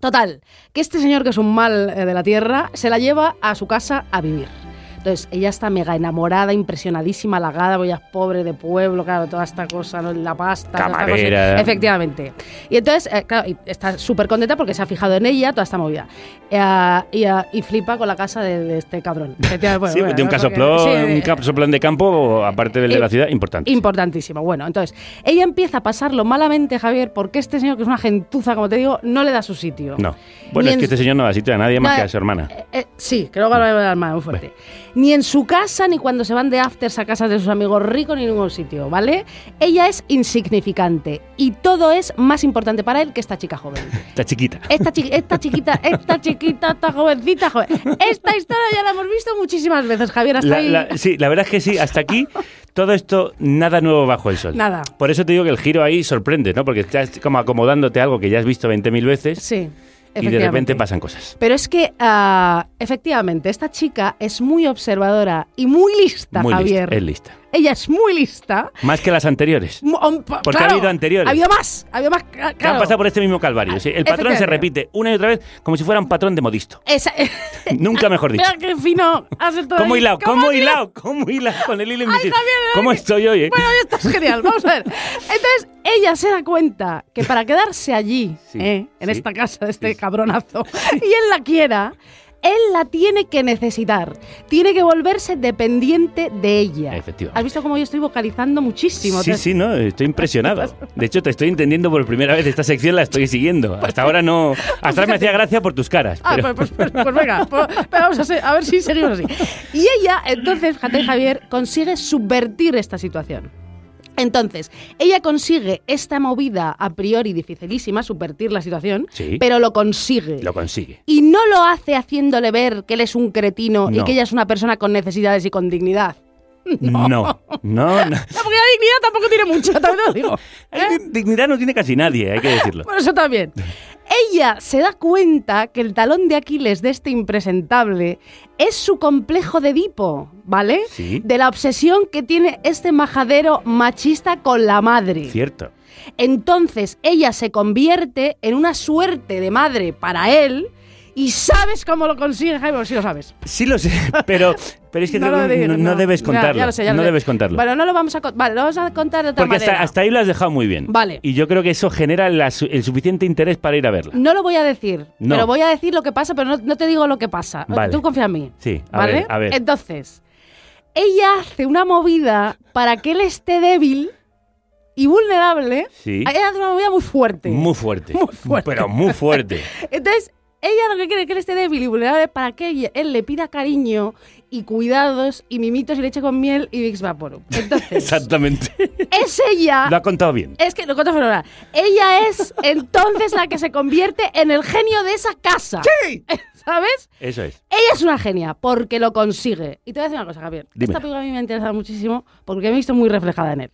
S20: Total, que este señor, que es un mal eh, de la tierra, se la lleva a su casa a vivir. Entonces, ella está mega enamorada, impresionadísima, halagada, voy a pobre de pueblo, claro, toda esta cosa, ¿no? la pasta, esta cosa.
S1: Camarera.
S20: Efectivamente. Y entonces, eh, claro, y está súper contenta porque se ha fijado en ella, toda esta movida. Eh, y, eh, y flipa con la casa de, de este cabrón. [laughs] Efectivamente, bueno,
S1: sí,
S20: bueno,
S1: de un
S20: porque-
S1: casoplón,
S20: sí,
S1: un
S20: de-
S1: casoplón de campo, aparte del de la ciudad, importante.
S20: Importantísimo. Bueno, entonces, ella empieza a pasarlo malamente, Javier, porque este señor, que es una gentuza, como te digo, no le da su sitio.
S1: No. Bueno,
S20: Ni
S1: es que este señor no da sitio a nadie más
S20: No,
S1: que a su hermana.
S20: Sí, creo que lo va a dar muy fuerte. Ni en su casa, ni cuando se van de afters a casas de sus amigos ricos, ni en ningún sitio, ¿vale? Ella es insignificante y todo es más importante para él que esta chica joven. [laughs]
S1: Está chiquita.
S20: Esta, chi- esta chiquita, esta chiquita, esta jovencita, joven. Esta historia ya la hemos visto muchísimas veces, Javier, hasta
S1: La-
S20: ahí.
S1: la- sí, la verdad es que sí, hasta aquí todo esto, nada nuevo bajo el sol.
S20: Nada.
S1: Por eso te digo que el giro ahí sorprende, ¿no? Porque estás como acomodándote a algo que ya has visto 20.000 veces
S20: Sí.
S1: Y de repente pasan cosas.
S20: Pero es que, ah, efectivamente, esta chica es muy observadora y muy lista,
S1: Muy
S20: Javier.
S1: lista, es lista.
S20: Ella es muy lista.
S1: Más que las anteriores. Porque ha
S20: claro,
S1: habido anteriores.
S20: Ha habido más, ha habido más. ca-
S1: Que han
S20: Claro.
S1: pasado por este mismo calvario. sí. El patrón se repite una y otra vez como si fuera un patrón de modisto.
S20: Esa- [laughs]
S1: Nunca mejor dicho.
S20: Mira qué fino estado
S1: ¿Cómo hilado? ¿Cómo hilado? ¿Cómo hilado con el hilo invisible? ¿Cómo estoy hoy, eh?
S20: Bueno, esto es genial. Vamos a ver. [laughs] Entonces, ella se da cuenta que para quedarse allí,
S1: Sí,
S20: ¿eh? en
S1: sí.
S20: esta casa de este cabronazo, [laughs] y él la quiera, él la tiene que necesitar. Tiene que volverse dependiente de ella.
S1: Efectivamente.
S20: ¿Has visto cómo yo estoy vocalizando muchísimo?
S1: Sí, sí, no, estoy impresionado. De hecho, te estoy entendiendo por primera vez. Esta sección la estoy siguiendo. Hasta ahora no. Hasta ahora me hacía gracia por tus caras.
S20: Ah,
S1: pero-
S20: pues, pues- pues- pues venga, pues- vamos a ver si seguimos así. Y ella, entonces, fíjate Javier, consigue subvertir esta situación. Entonces, ella consigue esta movida a priori dificilísima, subvertir la situación,
S1: Sí.
S20: pero lo consigue.
S1: Lo consigue.
S20: Y no lo hace haciéndole ver que él es un cretino y que ella es una persona con necesidades y con dignidad. [laughs]
S1: No, no, no. [laughs]
S20: La dignidad tampoco tiene también lo digo. [laughs] ¿eh?
S1: Dignidad no tiene casi nadie, hay que decirlo.
S20: Bueno, eso también. Ella se da cuenta que el talón de Aquiles de este impresentable es su complejo de Edipo, ¿vale?
S1: Sí.
S20: De la obsesión que tiene este majadero machista con la madre.
S1: Cierto.
S20: Entonces ella se convierte en una suerte de madre para él. ¿Y sabes cómo lo consigue, Jaime? Sí lo sabes.
S1: Sí lo sé, pero, pero es que [laughs]
S20: No
S1: creo
S20: digo,
S1: no, no
S20: no.
S1: debes contarlo.
S20: ya lo sé, ya lo
S1: no
S20: sé.
S1: debes contarlo.
S20: Bueno, no lo vamos a contar. Vale, lo vamos a contar de otra
S1: Porque hasta,
S20: manera.
S1: hasta ahí lo has dejado muy bien.
S20: Vale.
S1: Y yo creo que eso genera la el suficiente interés para ir a verla.
S20: No lo voy a decir,
S1: No.
S20: pero voy a decir lo que pasa, pero no, no te digo lo que pasa.
S1: Vale.
S20: Tú confía en mí.
S1: Sí, a
S20: ¿Vale?
S1: ver, a ver.
S20: Entonces, ella hace una movida para que él esté débil y vulnerable.
S1: Sí.
S20: Ella hace una movida muy fuerte.
S1: Muy fuerte. [laughs]
S20: Muy fuerte.
S1: Pero muy fuerte. [laughs]
S20: Entonces, ella lo que quiere es que él esté débil y vulnerable para que ella- él le pida cariño y cuidados y mimitos y leche con miel y Vicks. [laughs] Entonces,
S1: Exactamente.
S20: es ella...
S1: Lo ha contado bien.
S20: Es que lo cuento fenomenal. Ella es entonces la que se convierte en el genio de esa casa. ¡Sí! [laughs] ¿Sabes?
S1: Eso es.
S20: Ella es una genia porque lo consigue. Y te voy a decir una cosa, Javier. Esta película a mí me ha interesado muchísimo porque me he visto muy reflejada en él.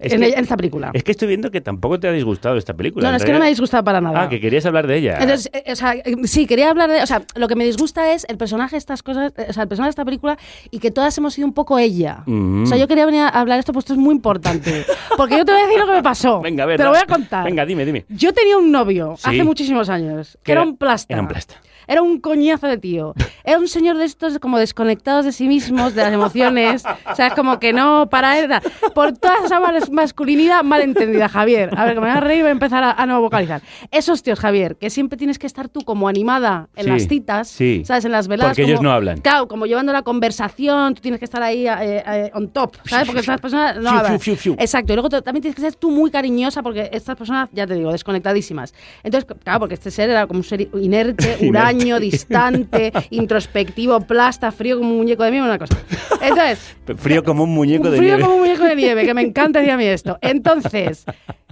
S1: Es
S20: en,
S1: que-
S20: ella- en esta película.
S1: Es que estoy viendo que tampoco te ha disgustado esta película.
S20: no, es que no me ha disgustado para nada.
S1: Ah, que querías hablar de ella.
S20: Entonces, eh, o sea, eh, sí, quería hablar de. O sea, lo que me disgusta es el personaje de estas cosas, eh, o sea, el personaje de esta película y que todas hemos sido un poco ella.
S1: Mm.
S20: O sea, yo quería venir a hablar de esto, pues esto es muy importante. Porque yo te voy a decir lo que me pasó. [laughs]
S1: Venga, a ver.
S20: Te lo voy a contar.
S1: Venga, dime, dime.
S20: Yo tenía un novio
S1: Sí.
S20: hace muchísimos años, que
S1: Que
S20: era,
S1: era-
S20: un plasta.
S1: era un plasta.
S20: Era un coñazo de tío. Era un señor de estos como desconectados de sí mismos, de las emociones. O sea, es como que no, para él. Por toda esa mas- masculinidad mal entendida, Javier. A ver, que me voy a reír y voy a empezar a, a no vocalizar. Esos tíos, Javier, que siempre tienes que estar tú como animada en
S1: Sí,
S20: las citas,
S1: sí.
S20: ¿sabes? En las veladas.
S1: Porque ellos
S20: como-
S1: no hablan.
S20: Claro, como llevando la conversación, tú tienes que estar ahí eh, eh, on top, ¿sabes? Porque estas personas no hablan. Exacto. Y luego también tienes que ser tú muy cariñosa porque estas personas, ya te digo, desconectadísimas. Entonces, claro, porque este ser era como un ser inerte, [laughs]
S1: Inerte.
S20: Huraño, distante, introspectivo, plasta, frío como un muñeco de nieve, una cosa. Entonces, [laughs]
S1: Frío como un muñeco de
S20: frío
S1: nieve.
S20: como un muñeco de nieve, que me encanta decir a mí esto. [laughs] Entonces,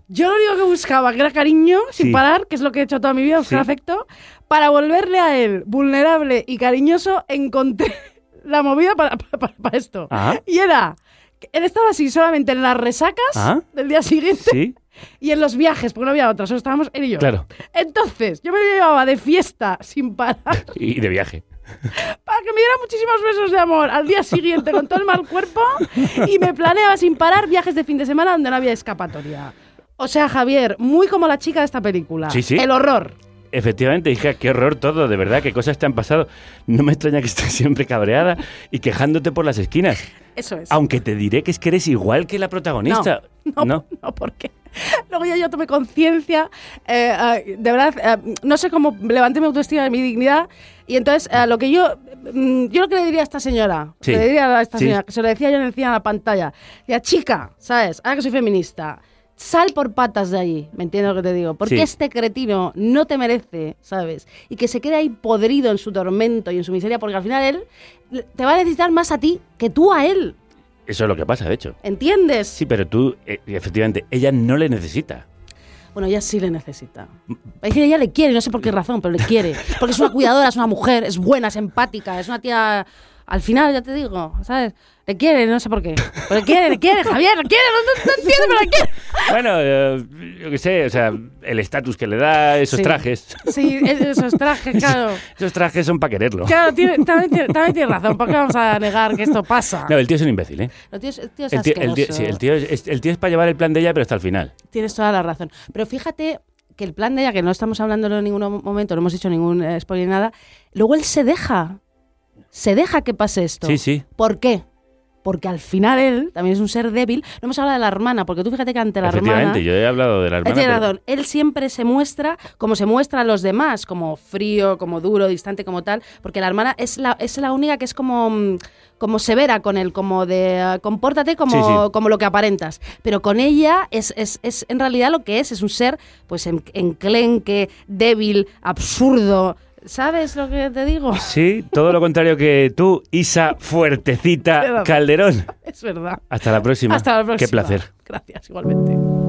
S20: yo lo único que buscaba, que era cariño, sin
S1: Sí.
S20: parar, que es lo que he hecho toda mi vida, buscar
S1: Sí.
S20: afecto, para volverle a él vulnerable y cariñoso, encontré [laughs] la movida para, para- para esto.
S1: Ah.
S20: Y era, él estaba así solamente en las resacas
S1: Ah.
S20: del día siguiente
S1: Sí,
S20: y en los viajes, porque no había otras, solo estábamos él y yo.
S1: claro.
S20: Entonces, yo me lo llevaba de fiesta sin parar [laughs]
S1: Y de viaje. [laughs]
S20: para que me diera muchísimos besos de amor al día siguiente con todo el mal cuerpo y me planeaba sin parar viajes de fin de semana donde no había escapatoria. O sea, Javier, muy como la chica de esta película.
S1: Sí, sí.
S20: El horror.
S1: Efectivamente, hija, qué horror todo, de verdad, qué cosas te han pasado. No me extraña que estés [laughs] siempre cabreada y quejándote por las esquinas.
S20: Eso es.
S1: Aunque te diré que es que eres igual que la protagonista.
S20: No, no, no, porque luego ya yo tomé conciencia, eh, eh, de verdad, eh, no sé cómo levanté mi autoestima y mi dignidad, y entonces eh, lo que yo, mm, yo lo que le diría a esta señora,
S1: Sí,
S20: le diría a esta
S1: sí.
S20: señora, que se lo decía yo en el cine a la pantalla, decía, chica, ¿sabes? Ahora que soy feminista, sal por patas de ahí, ¿me entiendes lo que te digo? Porque
S1: Sí.
S20: este cretino no te merece, ¿sabes? Y que se quede ahí podrido en su tormento y en su miseria, porque al final él te va a necesitar más a ti que tú a él,
S1: Eso es lo que pasa, de hecho.
S20: ¿entiendes?
S1: Sí, pero tú, eh, efectivamente, ella no le necesita.
S20: Bueno, ella sí le necesita. Es que ella le quiere, no sé por qué razón, pero le quiere. Porque es una cuidadora, es una mujer, es buena, es empática, es una tía... Al final, ya te digo, ¿sabes? Le quiere, no sé por qué. Pero le quiere, le quiere, Javier, le quiere, no, no, entiende, pero le quiere.
S1: Bueno, eh, yo qué sé, o sea, el estatus que le da, esos
S20: Sí.
S1: trajes.
S20: Sí, es- esos trajes, claro.
S1: Esos trajes son para quererlo.
S20: Claro, tiene- también, tiene, también tiene razón. ¿Por qué vamos a negar que esto pasa?
S1: No, el tío es un imbécil, ¿eh?
S20: El tío es, el tío es
S1: El tío, el tío-
S20: asqueroso.
S1: sí, el tío es, es- el tío es para llevar el plan de ella, pero hasta el final.
S20: Tienes toda la razón. Pero fíjate que el plan de ella, que no estamos hablando en ningún momento, no hemos hecho ningún eh, spoiler ni nada, luego él se deja. Se deja que pase esto.
S1: Sí, sí.
S20: ¿Por qué? Porque al final él también es un ser débil. No hemos hablado de la hermana, porque tú fíjate que ante la hermana...
S1: Efectivamente, yo he hablado de la hermana. pero-
S20: razón. Él siempre se muestra como se muestra a los demás, como frío, como duro, distante, como tal, porque la hermana es la, es la única que es como, mm, como severa con él, como de eh, compórtate como,
S1: Sí, sí.
S20: como lo que aparentas. Pero con ella es, es, es en realidad lo que es, es un ser pues en- enclenque, débil, absurdo. ¿Sabes lo que te digo?
S1: Sí, todo lo contrario que tú, Isa Fuertecita. [laughs] Calderón.
S20: Es verdad.
S1: Hasta la próxima.
S20: Hasta la próxima.
S1: Qué placer.
S20: Gracias, igualmente.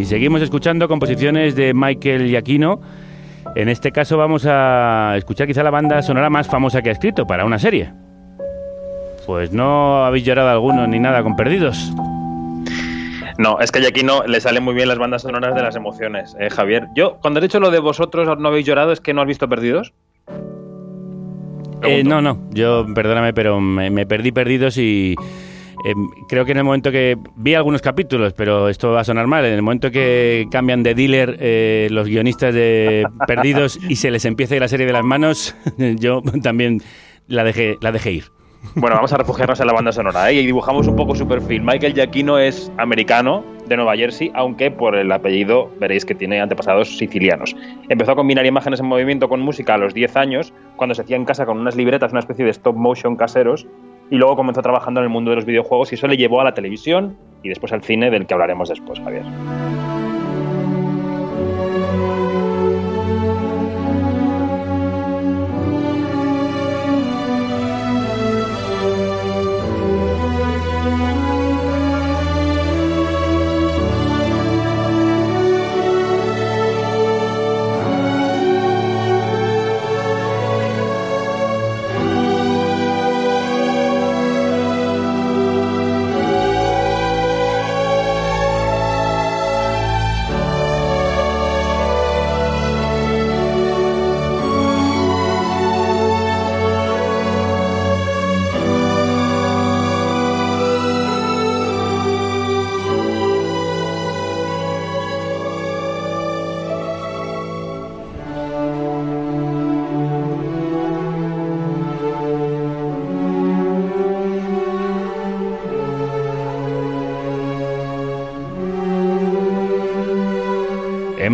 S1: Y seguimos escuchando composiciones de Michael Giacchino. En este caso vamos a escuchar quizá la banda sonora más famosa que ha escrito para una serie. Pues no habéis llorado alguno ni nada con Perdidos.
S7: No, es que aquí no le salen muy bien las bandas sonoras de las emociones, eh, Javier. Yo, cuando he dicho lo de vosotros no habéis llorado, ¿es que no has visto Perdidos?
S1: Eh, no, no, yo perdóname, pero me, me perdí Perdidos y eh, creo que en el momento que vi algunos capítulos, pero esto va a sonar mal, en el momento que cambian de dealer eh, los guionistas de Perdidos y se les empieza la serie de las manos, [laughs] yo también la dejé, la dejé ir.
S7: Bueno, vamos a refugiarnos en la banda sonora ¿eh? y dibujamos un poco su perfil. Michael Giacchino es americano de Nueva Jersey, aunque por el apellido veréis que tiene antepasados sicilianos. Empezó a combinar imágenes en movimiento con música a los 10 años, cuando se hacía en casa con unas libretas, una especie de stop motion caseros, y luego comenzó trabajando en el mundo de los videojuegos y eso le llevó a la televisión y después al cine, del que hablaremos después, Javier.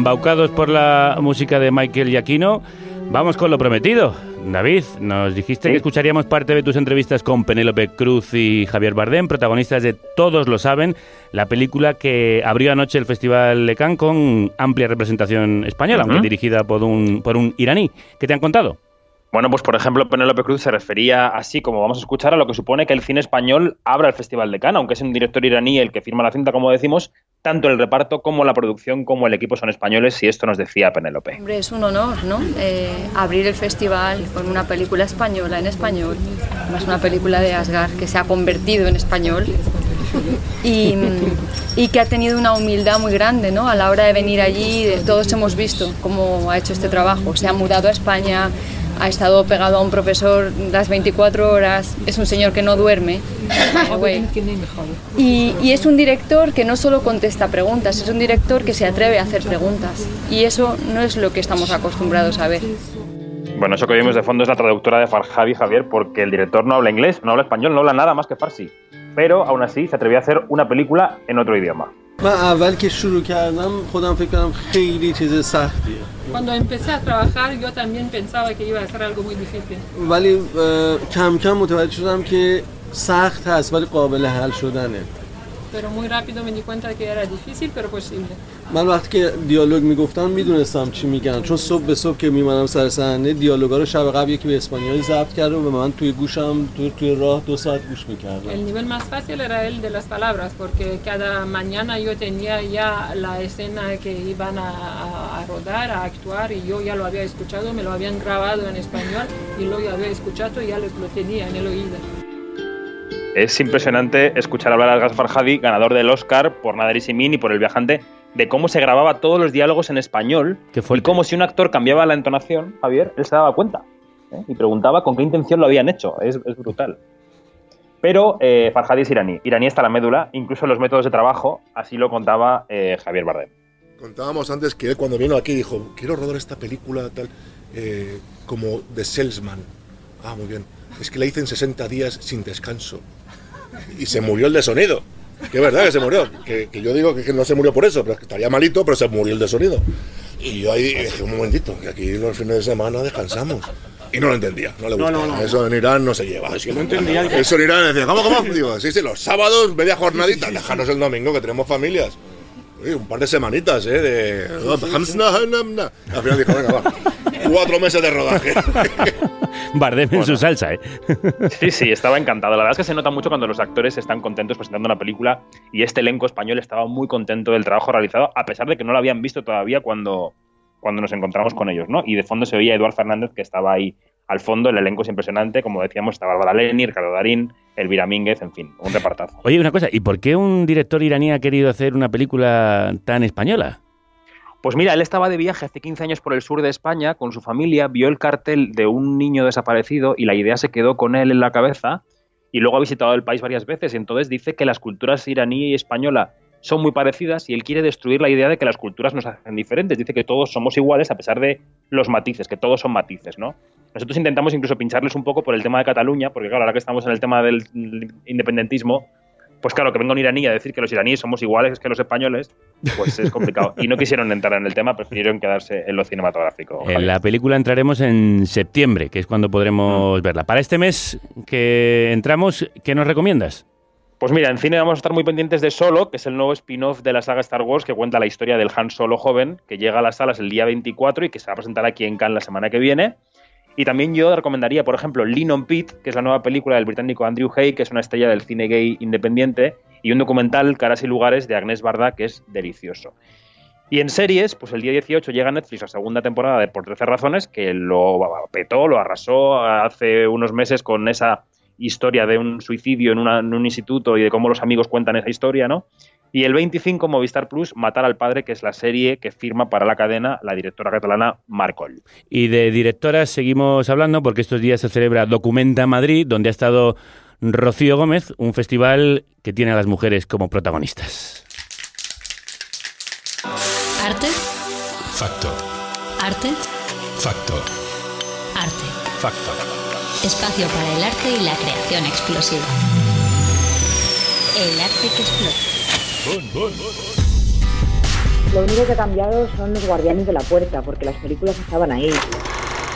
S1: Embaucados por la música de Michael Giacchino, vamos con lo prometido. David, nos dijiste
S7: Sí.
S1: que escucharíamos parte de tus entrevistas con Penélope Cruz y Javier Bardem, protagonistas de Todos lo saben, la película que abrió anoche el Festival de Cannes con amplia representación española, aunque dirigida por un, por un iraní. ¿Qué te han contado?
S7: Bueno, pues por ejemplo, Penélope Cruz se refería así como vamos a escuchar a lo que supone que el cine español abra el Festival de Cannes, aunque es un director iraní el que firma la cinta, como decimos, tanto el reparto como la producción como el equipo son españoles y esto nos decía Penélope.
S24: Hombre, es un honor, ¿no? Eh, abrir el festival con una película española en español, además una película de Asgar que se ha convertido en español y, y que ha tenido una humildad muy grande, ¿no? A la hora de venir allí, todos hemos visto cómo ha hecho este trabajo. Se ha mudado a España, ha estado pegado a un profesor las 24 horas, es un señor que no duerme. [laughs] Y, y es un director que no solo contesta preguntas, es un director que se atreve a hacer preguntas. Y eso no es lo que estamos acostumbrados a ver.
S7: Bueno, eso que oímos de fondo es la traductora de Farhadi Javier, porque el director no habla inglés, no habla español, no habla nada más que farsi pero aún así se atrevió a hacer una película en otro idioma.
S25: Cuando empecé a trabajar yo también pensaba que iba a ser algo muy difícil. Pero muy rápido me di cuenta que era difícil pero posible.
S26: من وقتی که دیالوگ میگفتم میدونستم چی میگن چون صبح به صبح که میمانم سر صحنه دیالوگا رو شب قبل یکی به اسپانیایی ضبط کرده و به من توی گوشم تو توی راه دو ساعت گوش میکردم
S25: El nivel más fácil era el de las palabras porque cada mañana yo tenía ya la escena que iban a, a- a rodar, a actuar y yo ya lo había escuchado, me lo habían grabado en español y lo había escuchado y ya lo, lo tenía en el oído.
S7: Es impresionante escuchar hablar a Gas Farhadi, ganador del Oscar por Nader y Simin y por El Viajante, de cómo se grababa todos los diálogos en español y cómo si un actor cambiaba la entonación, Javier, él se daba cuenta ¿eh? y preguntaba con qué intención lo habían hecho. Es, es brutal. Pero eh, Farhadi es iraní, iraní hasta la médula, incluso los métodos de trabajo, así lo contaba eh, Javier Bardem.
S27: Contábamos antes que él cuando vino aquí dijo, quiero rodar esta película tal, eh, como The Salesman. Ah, muy bien. Es que la hice en 60 días sin descanso. Y se murió el de sonido. Que es verdad que se murió. Que, que yo digo que, que no se murió por eso, pero que estaría malito, pero se murió el de sonido. Y yo ahí dije, un momentito, que aquí los fines de semana descansamos. Y no lo entendía, no le gustaba.
S26: no, no.
S27: Eso en Irán no se lleva.
S26: no entendía
S27: Eso en Irán decía, ¿cómo, cómo? Digo, sí, sí, los sábados, media jornadita, dejarnos el domingo, que tenemos familias. Oye, un par de semanitas, ¿eh? De... Al final dijo, venga, va. Cuatro meses de rodaje. [laughs]
S1: Bardem en su salsa, ¿eh? [laughs]
S7: Sí, sí, estaba encantado. La verdad es que se nota mucho cuando los actores están contentos presentando una película y este elenco español estaba muy contento del trabajo realizado, a pesar de que no lo habían visto todavía cuando, cuando nos encontramos con ellos, ¿no? Y de fondo se veía a Eduard Fernández que estaba ahí al fondo, el elenco es impresionante, como decíamos, estaba Bárbara Leni, Ricardo Darín, Elvira Mínguez, en fin, un repartazo.
S1: Oye, una cosa, ¿y por qué un director iraní ha querido hacer una película tan española?
S7: Pues mira, él estaba de viaje hace 15 años por el sur de España con su familia, vio el cartel de un niño desaparecido y la idea se quedó con él en la cabeza y luego ha visitado el país varias veces y entonces dice que las culturas iraní y española son muy parecidas y él quiere destruir la idea de que las culturas nos hacen diferentes. Dice que todos somos iguales a pesar de los matices, que todos son matices, ¿no? Nosotros intentamos incluso pincharles un poco por el tema de Cataluña, porque claro, ahora que estamos en el tema del independentismo, pues claro, que venga un iraní a decir que los iraníes somos iguales que los españoles, pues es complicado. Y no [laughs] quisieron entrar en el tema, prefirieron quedarse en lo cinematográfico.
S1: En la película entraremos en septiembre, que es cuando
S7: Mm.
S1: podremos verla. Para este mes que entramos, ¿qué nos recomiendas?
S7: Pues mira, en cine vamos a estar muy pendientes de Solo, que es el nuevo spin-off de la saga Star Wars que cuenta la historia del Han Solo joven, que llega a las salas el día 24 y que se va a presentar aquí en Cannes la semana que viene. Y también yo recomendaría, por ejemplo, Lean on Pete, que es la nueva película del británico Andrew Hay, que es una estrella del cine gay independiente, y un documental, Caras y Lugares, de Agnès Barda, que es delicioso. Y en series, pues el día 18 llega Netflix la segunda temporada de Por 13 Razones, que lo petó, lo arrasó hace unos meses con esa historia de un suicidio en un instituto y de cómo los amigos cuentan esa historia, ¿no? Y el 25, Movistar Plus, Matar al Padre, que es la serie que firma para la cadena la directora catalana Marcol.
S1: Y de directoras seguimos hablando porque estos días se celebra Documenta Madrid, donde ha estado Rocío Gómez, un festival que tiene a las mujeres como protagonistas.
S28: Arte,
S17: Factor.
S28: arte,
S17: Factor.
S28: arte.
S17: Factor.
S28: Espacio para el arte y la creación explosiva. El arte que explota.
S29: Lo único que ha cambiado son los guardianes de la puerta, porque las películas estaban ahí.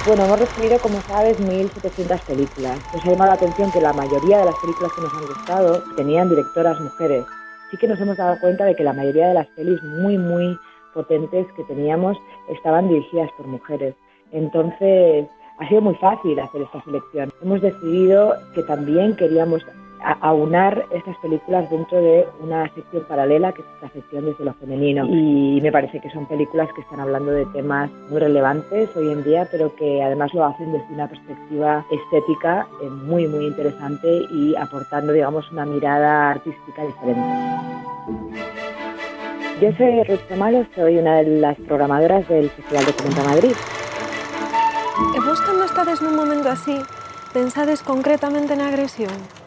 S30: Bueno, hemos recibido, como sabes, 1.700 películas. Nos ha llamado la atención que la mayoría de las películas que nos han gustado tenían directoras mujeres. Sí que nos hemos dado cuenta de que la mayoría de las pelis muy, muy potentes que teníamos estaban dirigidas por mujeres. Entonces, ha sido muy fácil hacer esta selección. Hemos decidido que también queríamos aunar estas películas dentro de una sección paralela, que es la sección desde lo femenino. Y me parece que son películas que están hablando de temas muy relevantes hoy en día, pero que además lo hacen desde una perspectiva estética eh, muy, muy interesante y aportando, digamos, una mirada artística diferente. Yo soy Ruth Tomalo, soy una de las programadoras del Festival de Comenta Madrid.
S31: Vos cando estades nun momento así, pensades concretamente na agresión?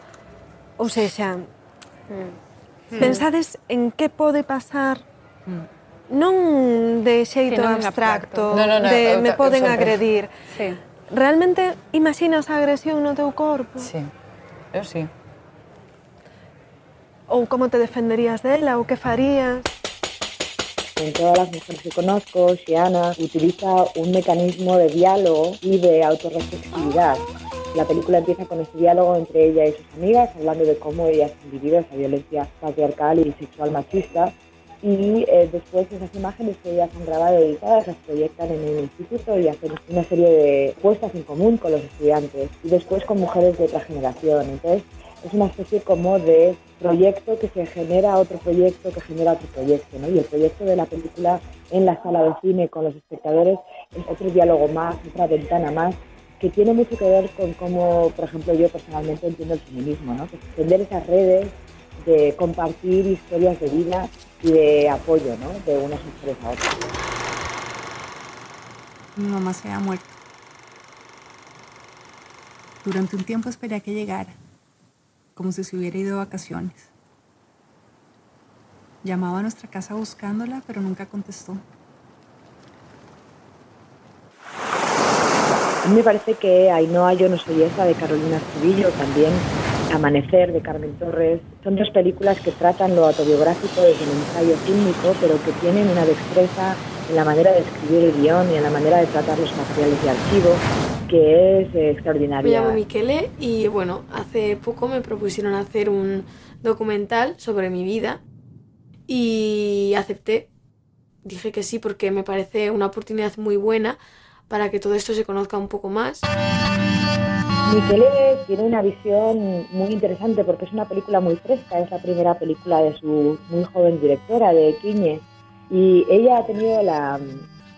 S31: Ou sexa,
S24: mm.
S31: pensades en que pode pasar mm non de xeito
S24: sí, non
S31: abstracto,
S24: abstracto. No, no, no,
S31: de me poden agredir.
S24: Sí.
S31: Realmente imaginas a agresión no teu corpo?
S24: Sí, eu sí.
S31: Ou como te defenderías dela, ou que farías?
S30: En todas las mujeres que conozco, Xiana utiliza un mecanismo de diálogo y de autorreflexividad. Oh. La película empieza con este diálogo entre ella y sus amigas, hablando de cómo ellas han vivido esa violencia patriarcal y sexual machista. Y eh, después esas imágenes que ellas han grabado y editadas las proyectan en un instituto y hacen una serie de puestas en común con los estudiantes. Y después con mujeres de otra generación. Entonces es una especie como de proyecto que se genera otro proyecto que genera otro proyecto, ¿no? Y el proyecto de la película en la sala de cine con los espectadores es otro diálogo más, otra ventana más, que tiene mucho que ver con cómo, por ejemplo, yo personalmente entiendo el feminismo, ¿no? Que es extender esas redes de compartir historias de vida y de apoyo, ¿no? De unas mujeres a otras.
S32: Mi mamá se había muerto. Durante un tiempo esperé a que llegara, como si se hubiera ido de vacaciones. Llamaba a nuestra casa buscándola, pero nunca contestó.
S30: A mí me parece que Ainhoa Yo no soy esa de Carolina Estudillo, también Amanecer de Carmen Torres, son dos películas que tratan lo autobiográfico desde el ensayo fílmico, pero que tienen una destreza en la manera de escribir el guion y en la manera de tratar los materiales de archivo que es eh,
S33: Me
S30: extraordinaria.
S33: llamo Miquele y bueno, hace poco me propusieron hacer un documental sobre mi vida y acepté. Dije que sí porque me parece una oportunidad muy buena para que todo esto se conozca un poco más.
S30: Miquele tiene una visión muy interesante porque es una película muy fresca, es la primera película de su muy joven directora, de Quiñe, y ella ha tenido la,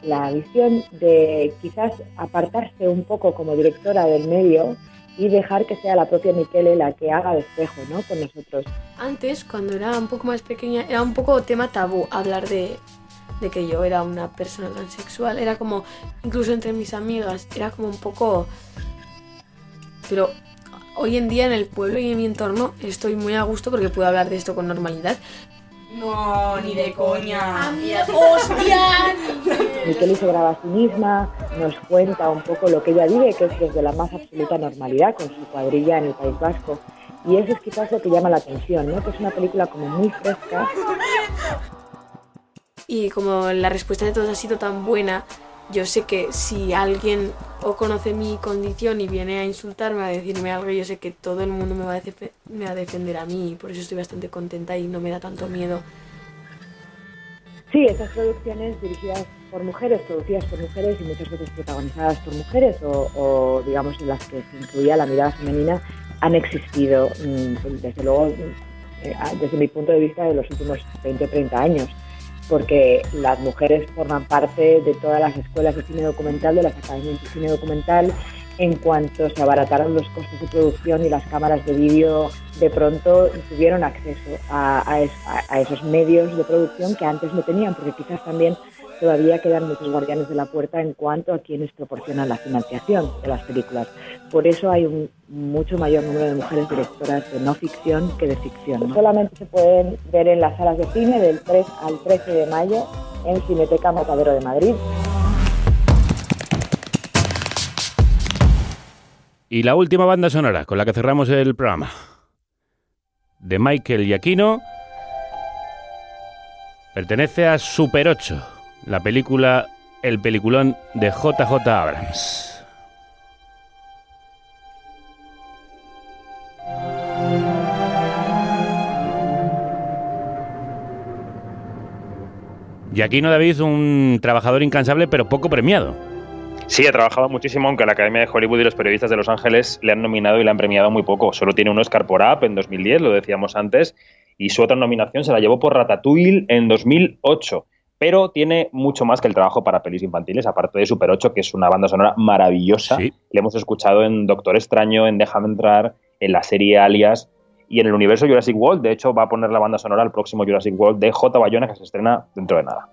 S30: la visión de quizás apartarse un poco como directora del medio y dejar que sea la propia Miquele la que haga de espejo ¿no? con nosotros.
S33: Antes, cuando era un poco más pequeña, era un poco tema tabú hablar de, de que yo era una persona transexual. Era como, incluso entre mis amigas, era como un poco... Pero hoy en día en el pueblo y en mi entorno estoy muy a gusto porque puedo hablar de esto con normalidad.
S13: No, ni de coña.
S33: ¡Hostia! [laughs]
S30: Miqueli se graba a sí misma, nos cuenta un poco lo que ella vive, que es desde la más absoluta normalidad, con su cuadrilla en el País Vasco. Y eso es quizás lo que llama la atención, ¿no? que es una película como muy fresca.
S33: Y como la respuesta de todos ha sido tan buena, yo sé que si alguien o conoce mi condición y viene a insultarme, a decirme algo, yo sé que todo el mundo me va a, me defender a mí y por eso estoy bastante contenta y no me da tanto miedo.
S30: Sí, estas producciones dirigidas por mujeres, producidas por mujeres y muchas veces protagonizadas por mujeres o, o, digamos en las que se incluía la mirada femenina, han existido mm, desde luego eh, desde mi punto de vista de los últimos 20 o 30 años porque las mujeres forman parte de todas las escuelas de cine documental, de las academias de cine documental, en cuanto se abarataron los costes de producción y las cámaras de vídeo de pronto tuvieron acceso a, a a esos medios de producción que antes no tenían, porque quizás también todavía quedan muchos guardianes de la puerta en cuanto a quienes proporcionan la financiación de las películas. Por eso hay un mucho mayor número de mujeres directoras de no ficción que de ficción. ¿no? Solamente se pueden ver en las salas de cine del 3 al 13 de mayo en Cineteca Matadero de Madrid.
S1: Y la última banda sonora con la que cerramos el programa. De Michael Giacchino. Pertenece a Super 8, la película El peliculón de JJ Abrams. Y aquí no David, un trabajador incansable pero poco premiado.
S7: Sí, ha trabajado muchísimo, aunque la Academia de Hollywood y los periodistas de Los Ángeles le han nominado y le han premiado muy poco. Solo tiene un Oscar por Up en 2010, lo decíamos antes, y su otra nominación se la llevó por Ratatouille en 2008. Pero tiene mucho más que el trabajo para pelis infantiles, aparte de Super 8, que es una banda sonora maravillosa. Le hemos escuchado en Doctor Extraño, en Déjame entrar, en la serie Alias y en el universo Jurassic World. De hecho, va a poner la banda sonora al próximo Jurassic World de J. Bayona, que se estrena dentro de nada.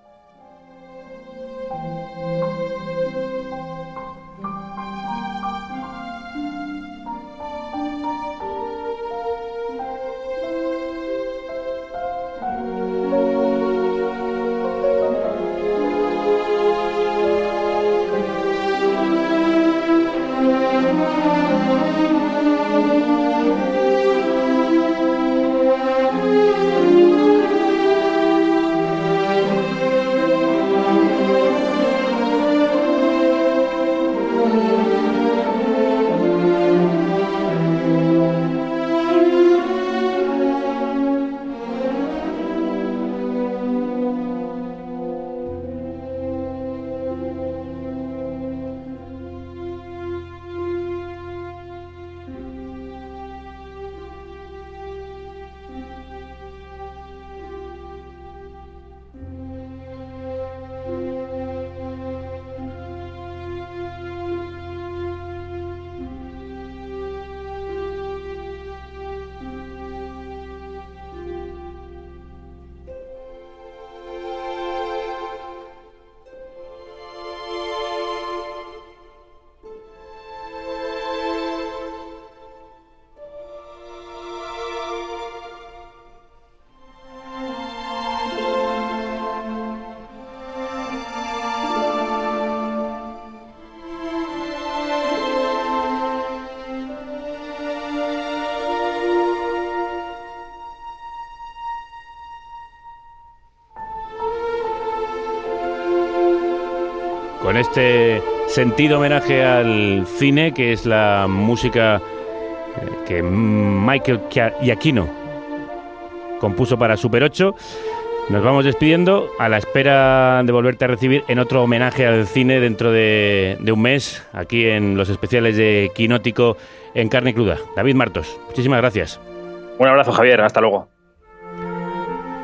S1: Con este sentido homenaje al cine, que es la música eh, que Michael Giacchino compuso para Super 8. Nos vamos despidiendo a la espera de volverte a recibir en otro homenaje al cine dentro de, de un mes, aquí en los especiales de Quinótico en carne cruda. David Martos, muchísimas gracias.
S7: Un abrazo, Javier. Hasta luego.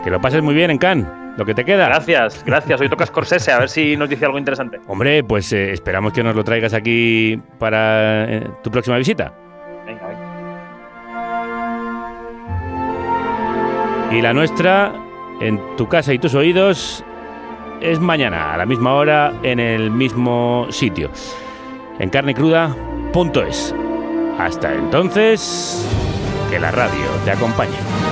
S1: Que lo pases muy bien en Cannes. Lo que te queda.
S7: Gracias, gracias. Hoy toca Scorsese, a ver si nos dice algo interesante.
S1: Hombre, pues eh, esperamos que nos lo traigas aquí para eh, tu próxima visita.
S7: Venga, venga.
S1: Y la nuestra, en tu casa y tus oídos, es mañana, a la misma hora, en el mismo sitio. En carnecruda.es. Hasta entonces, que la radio te acompañe.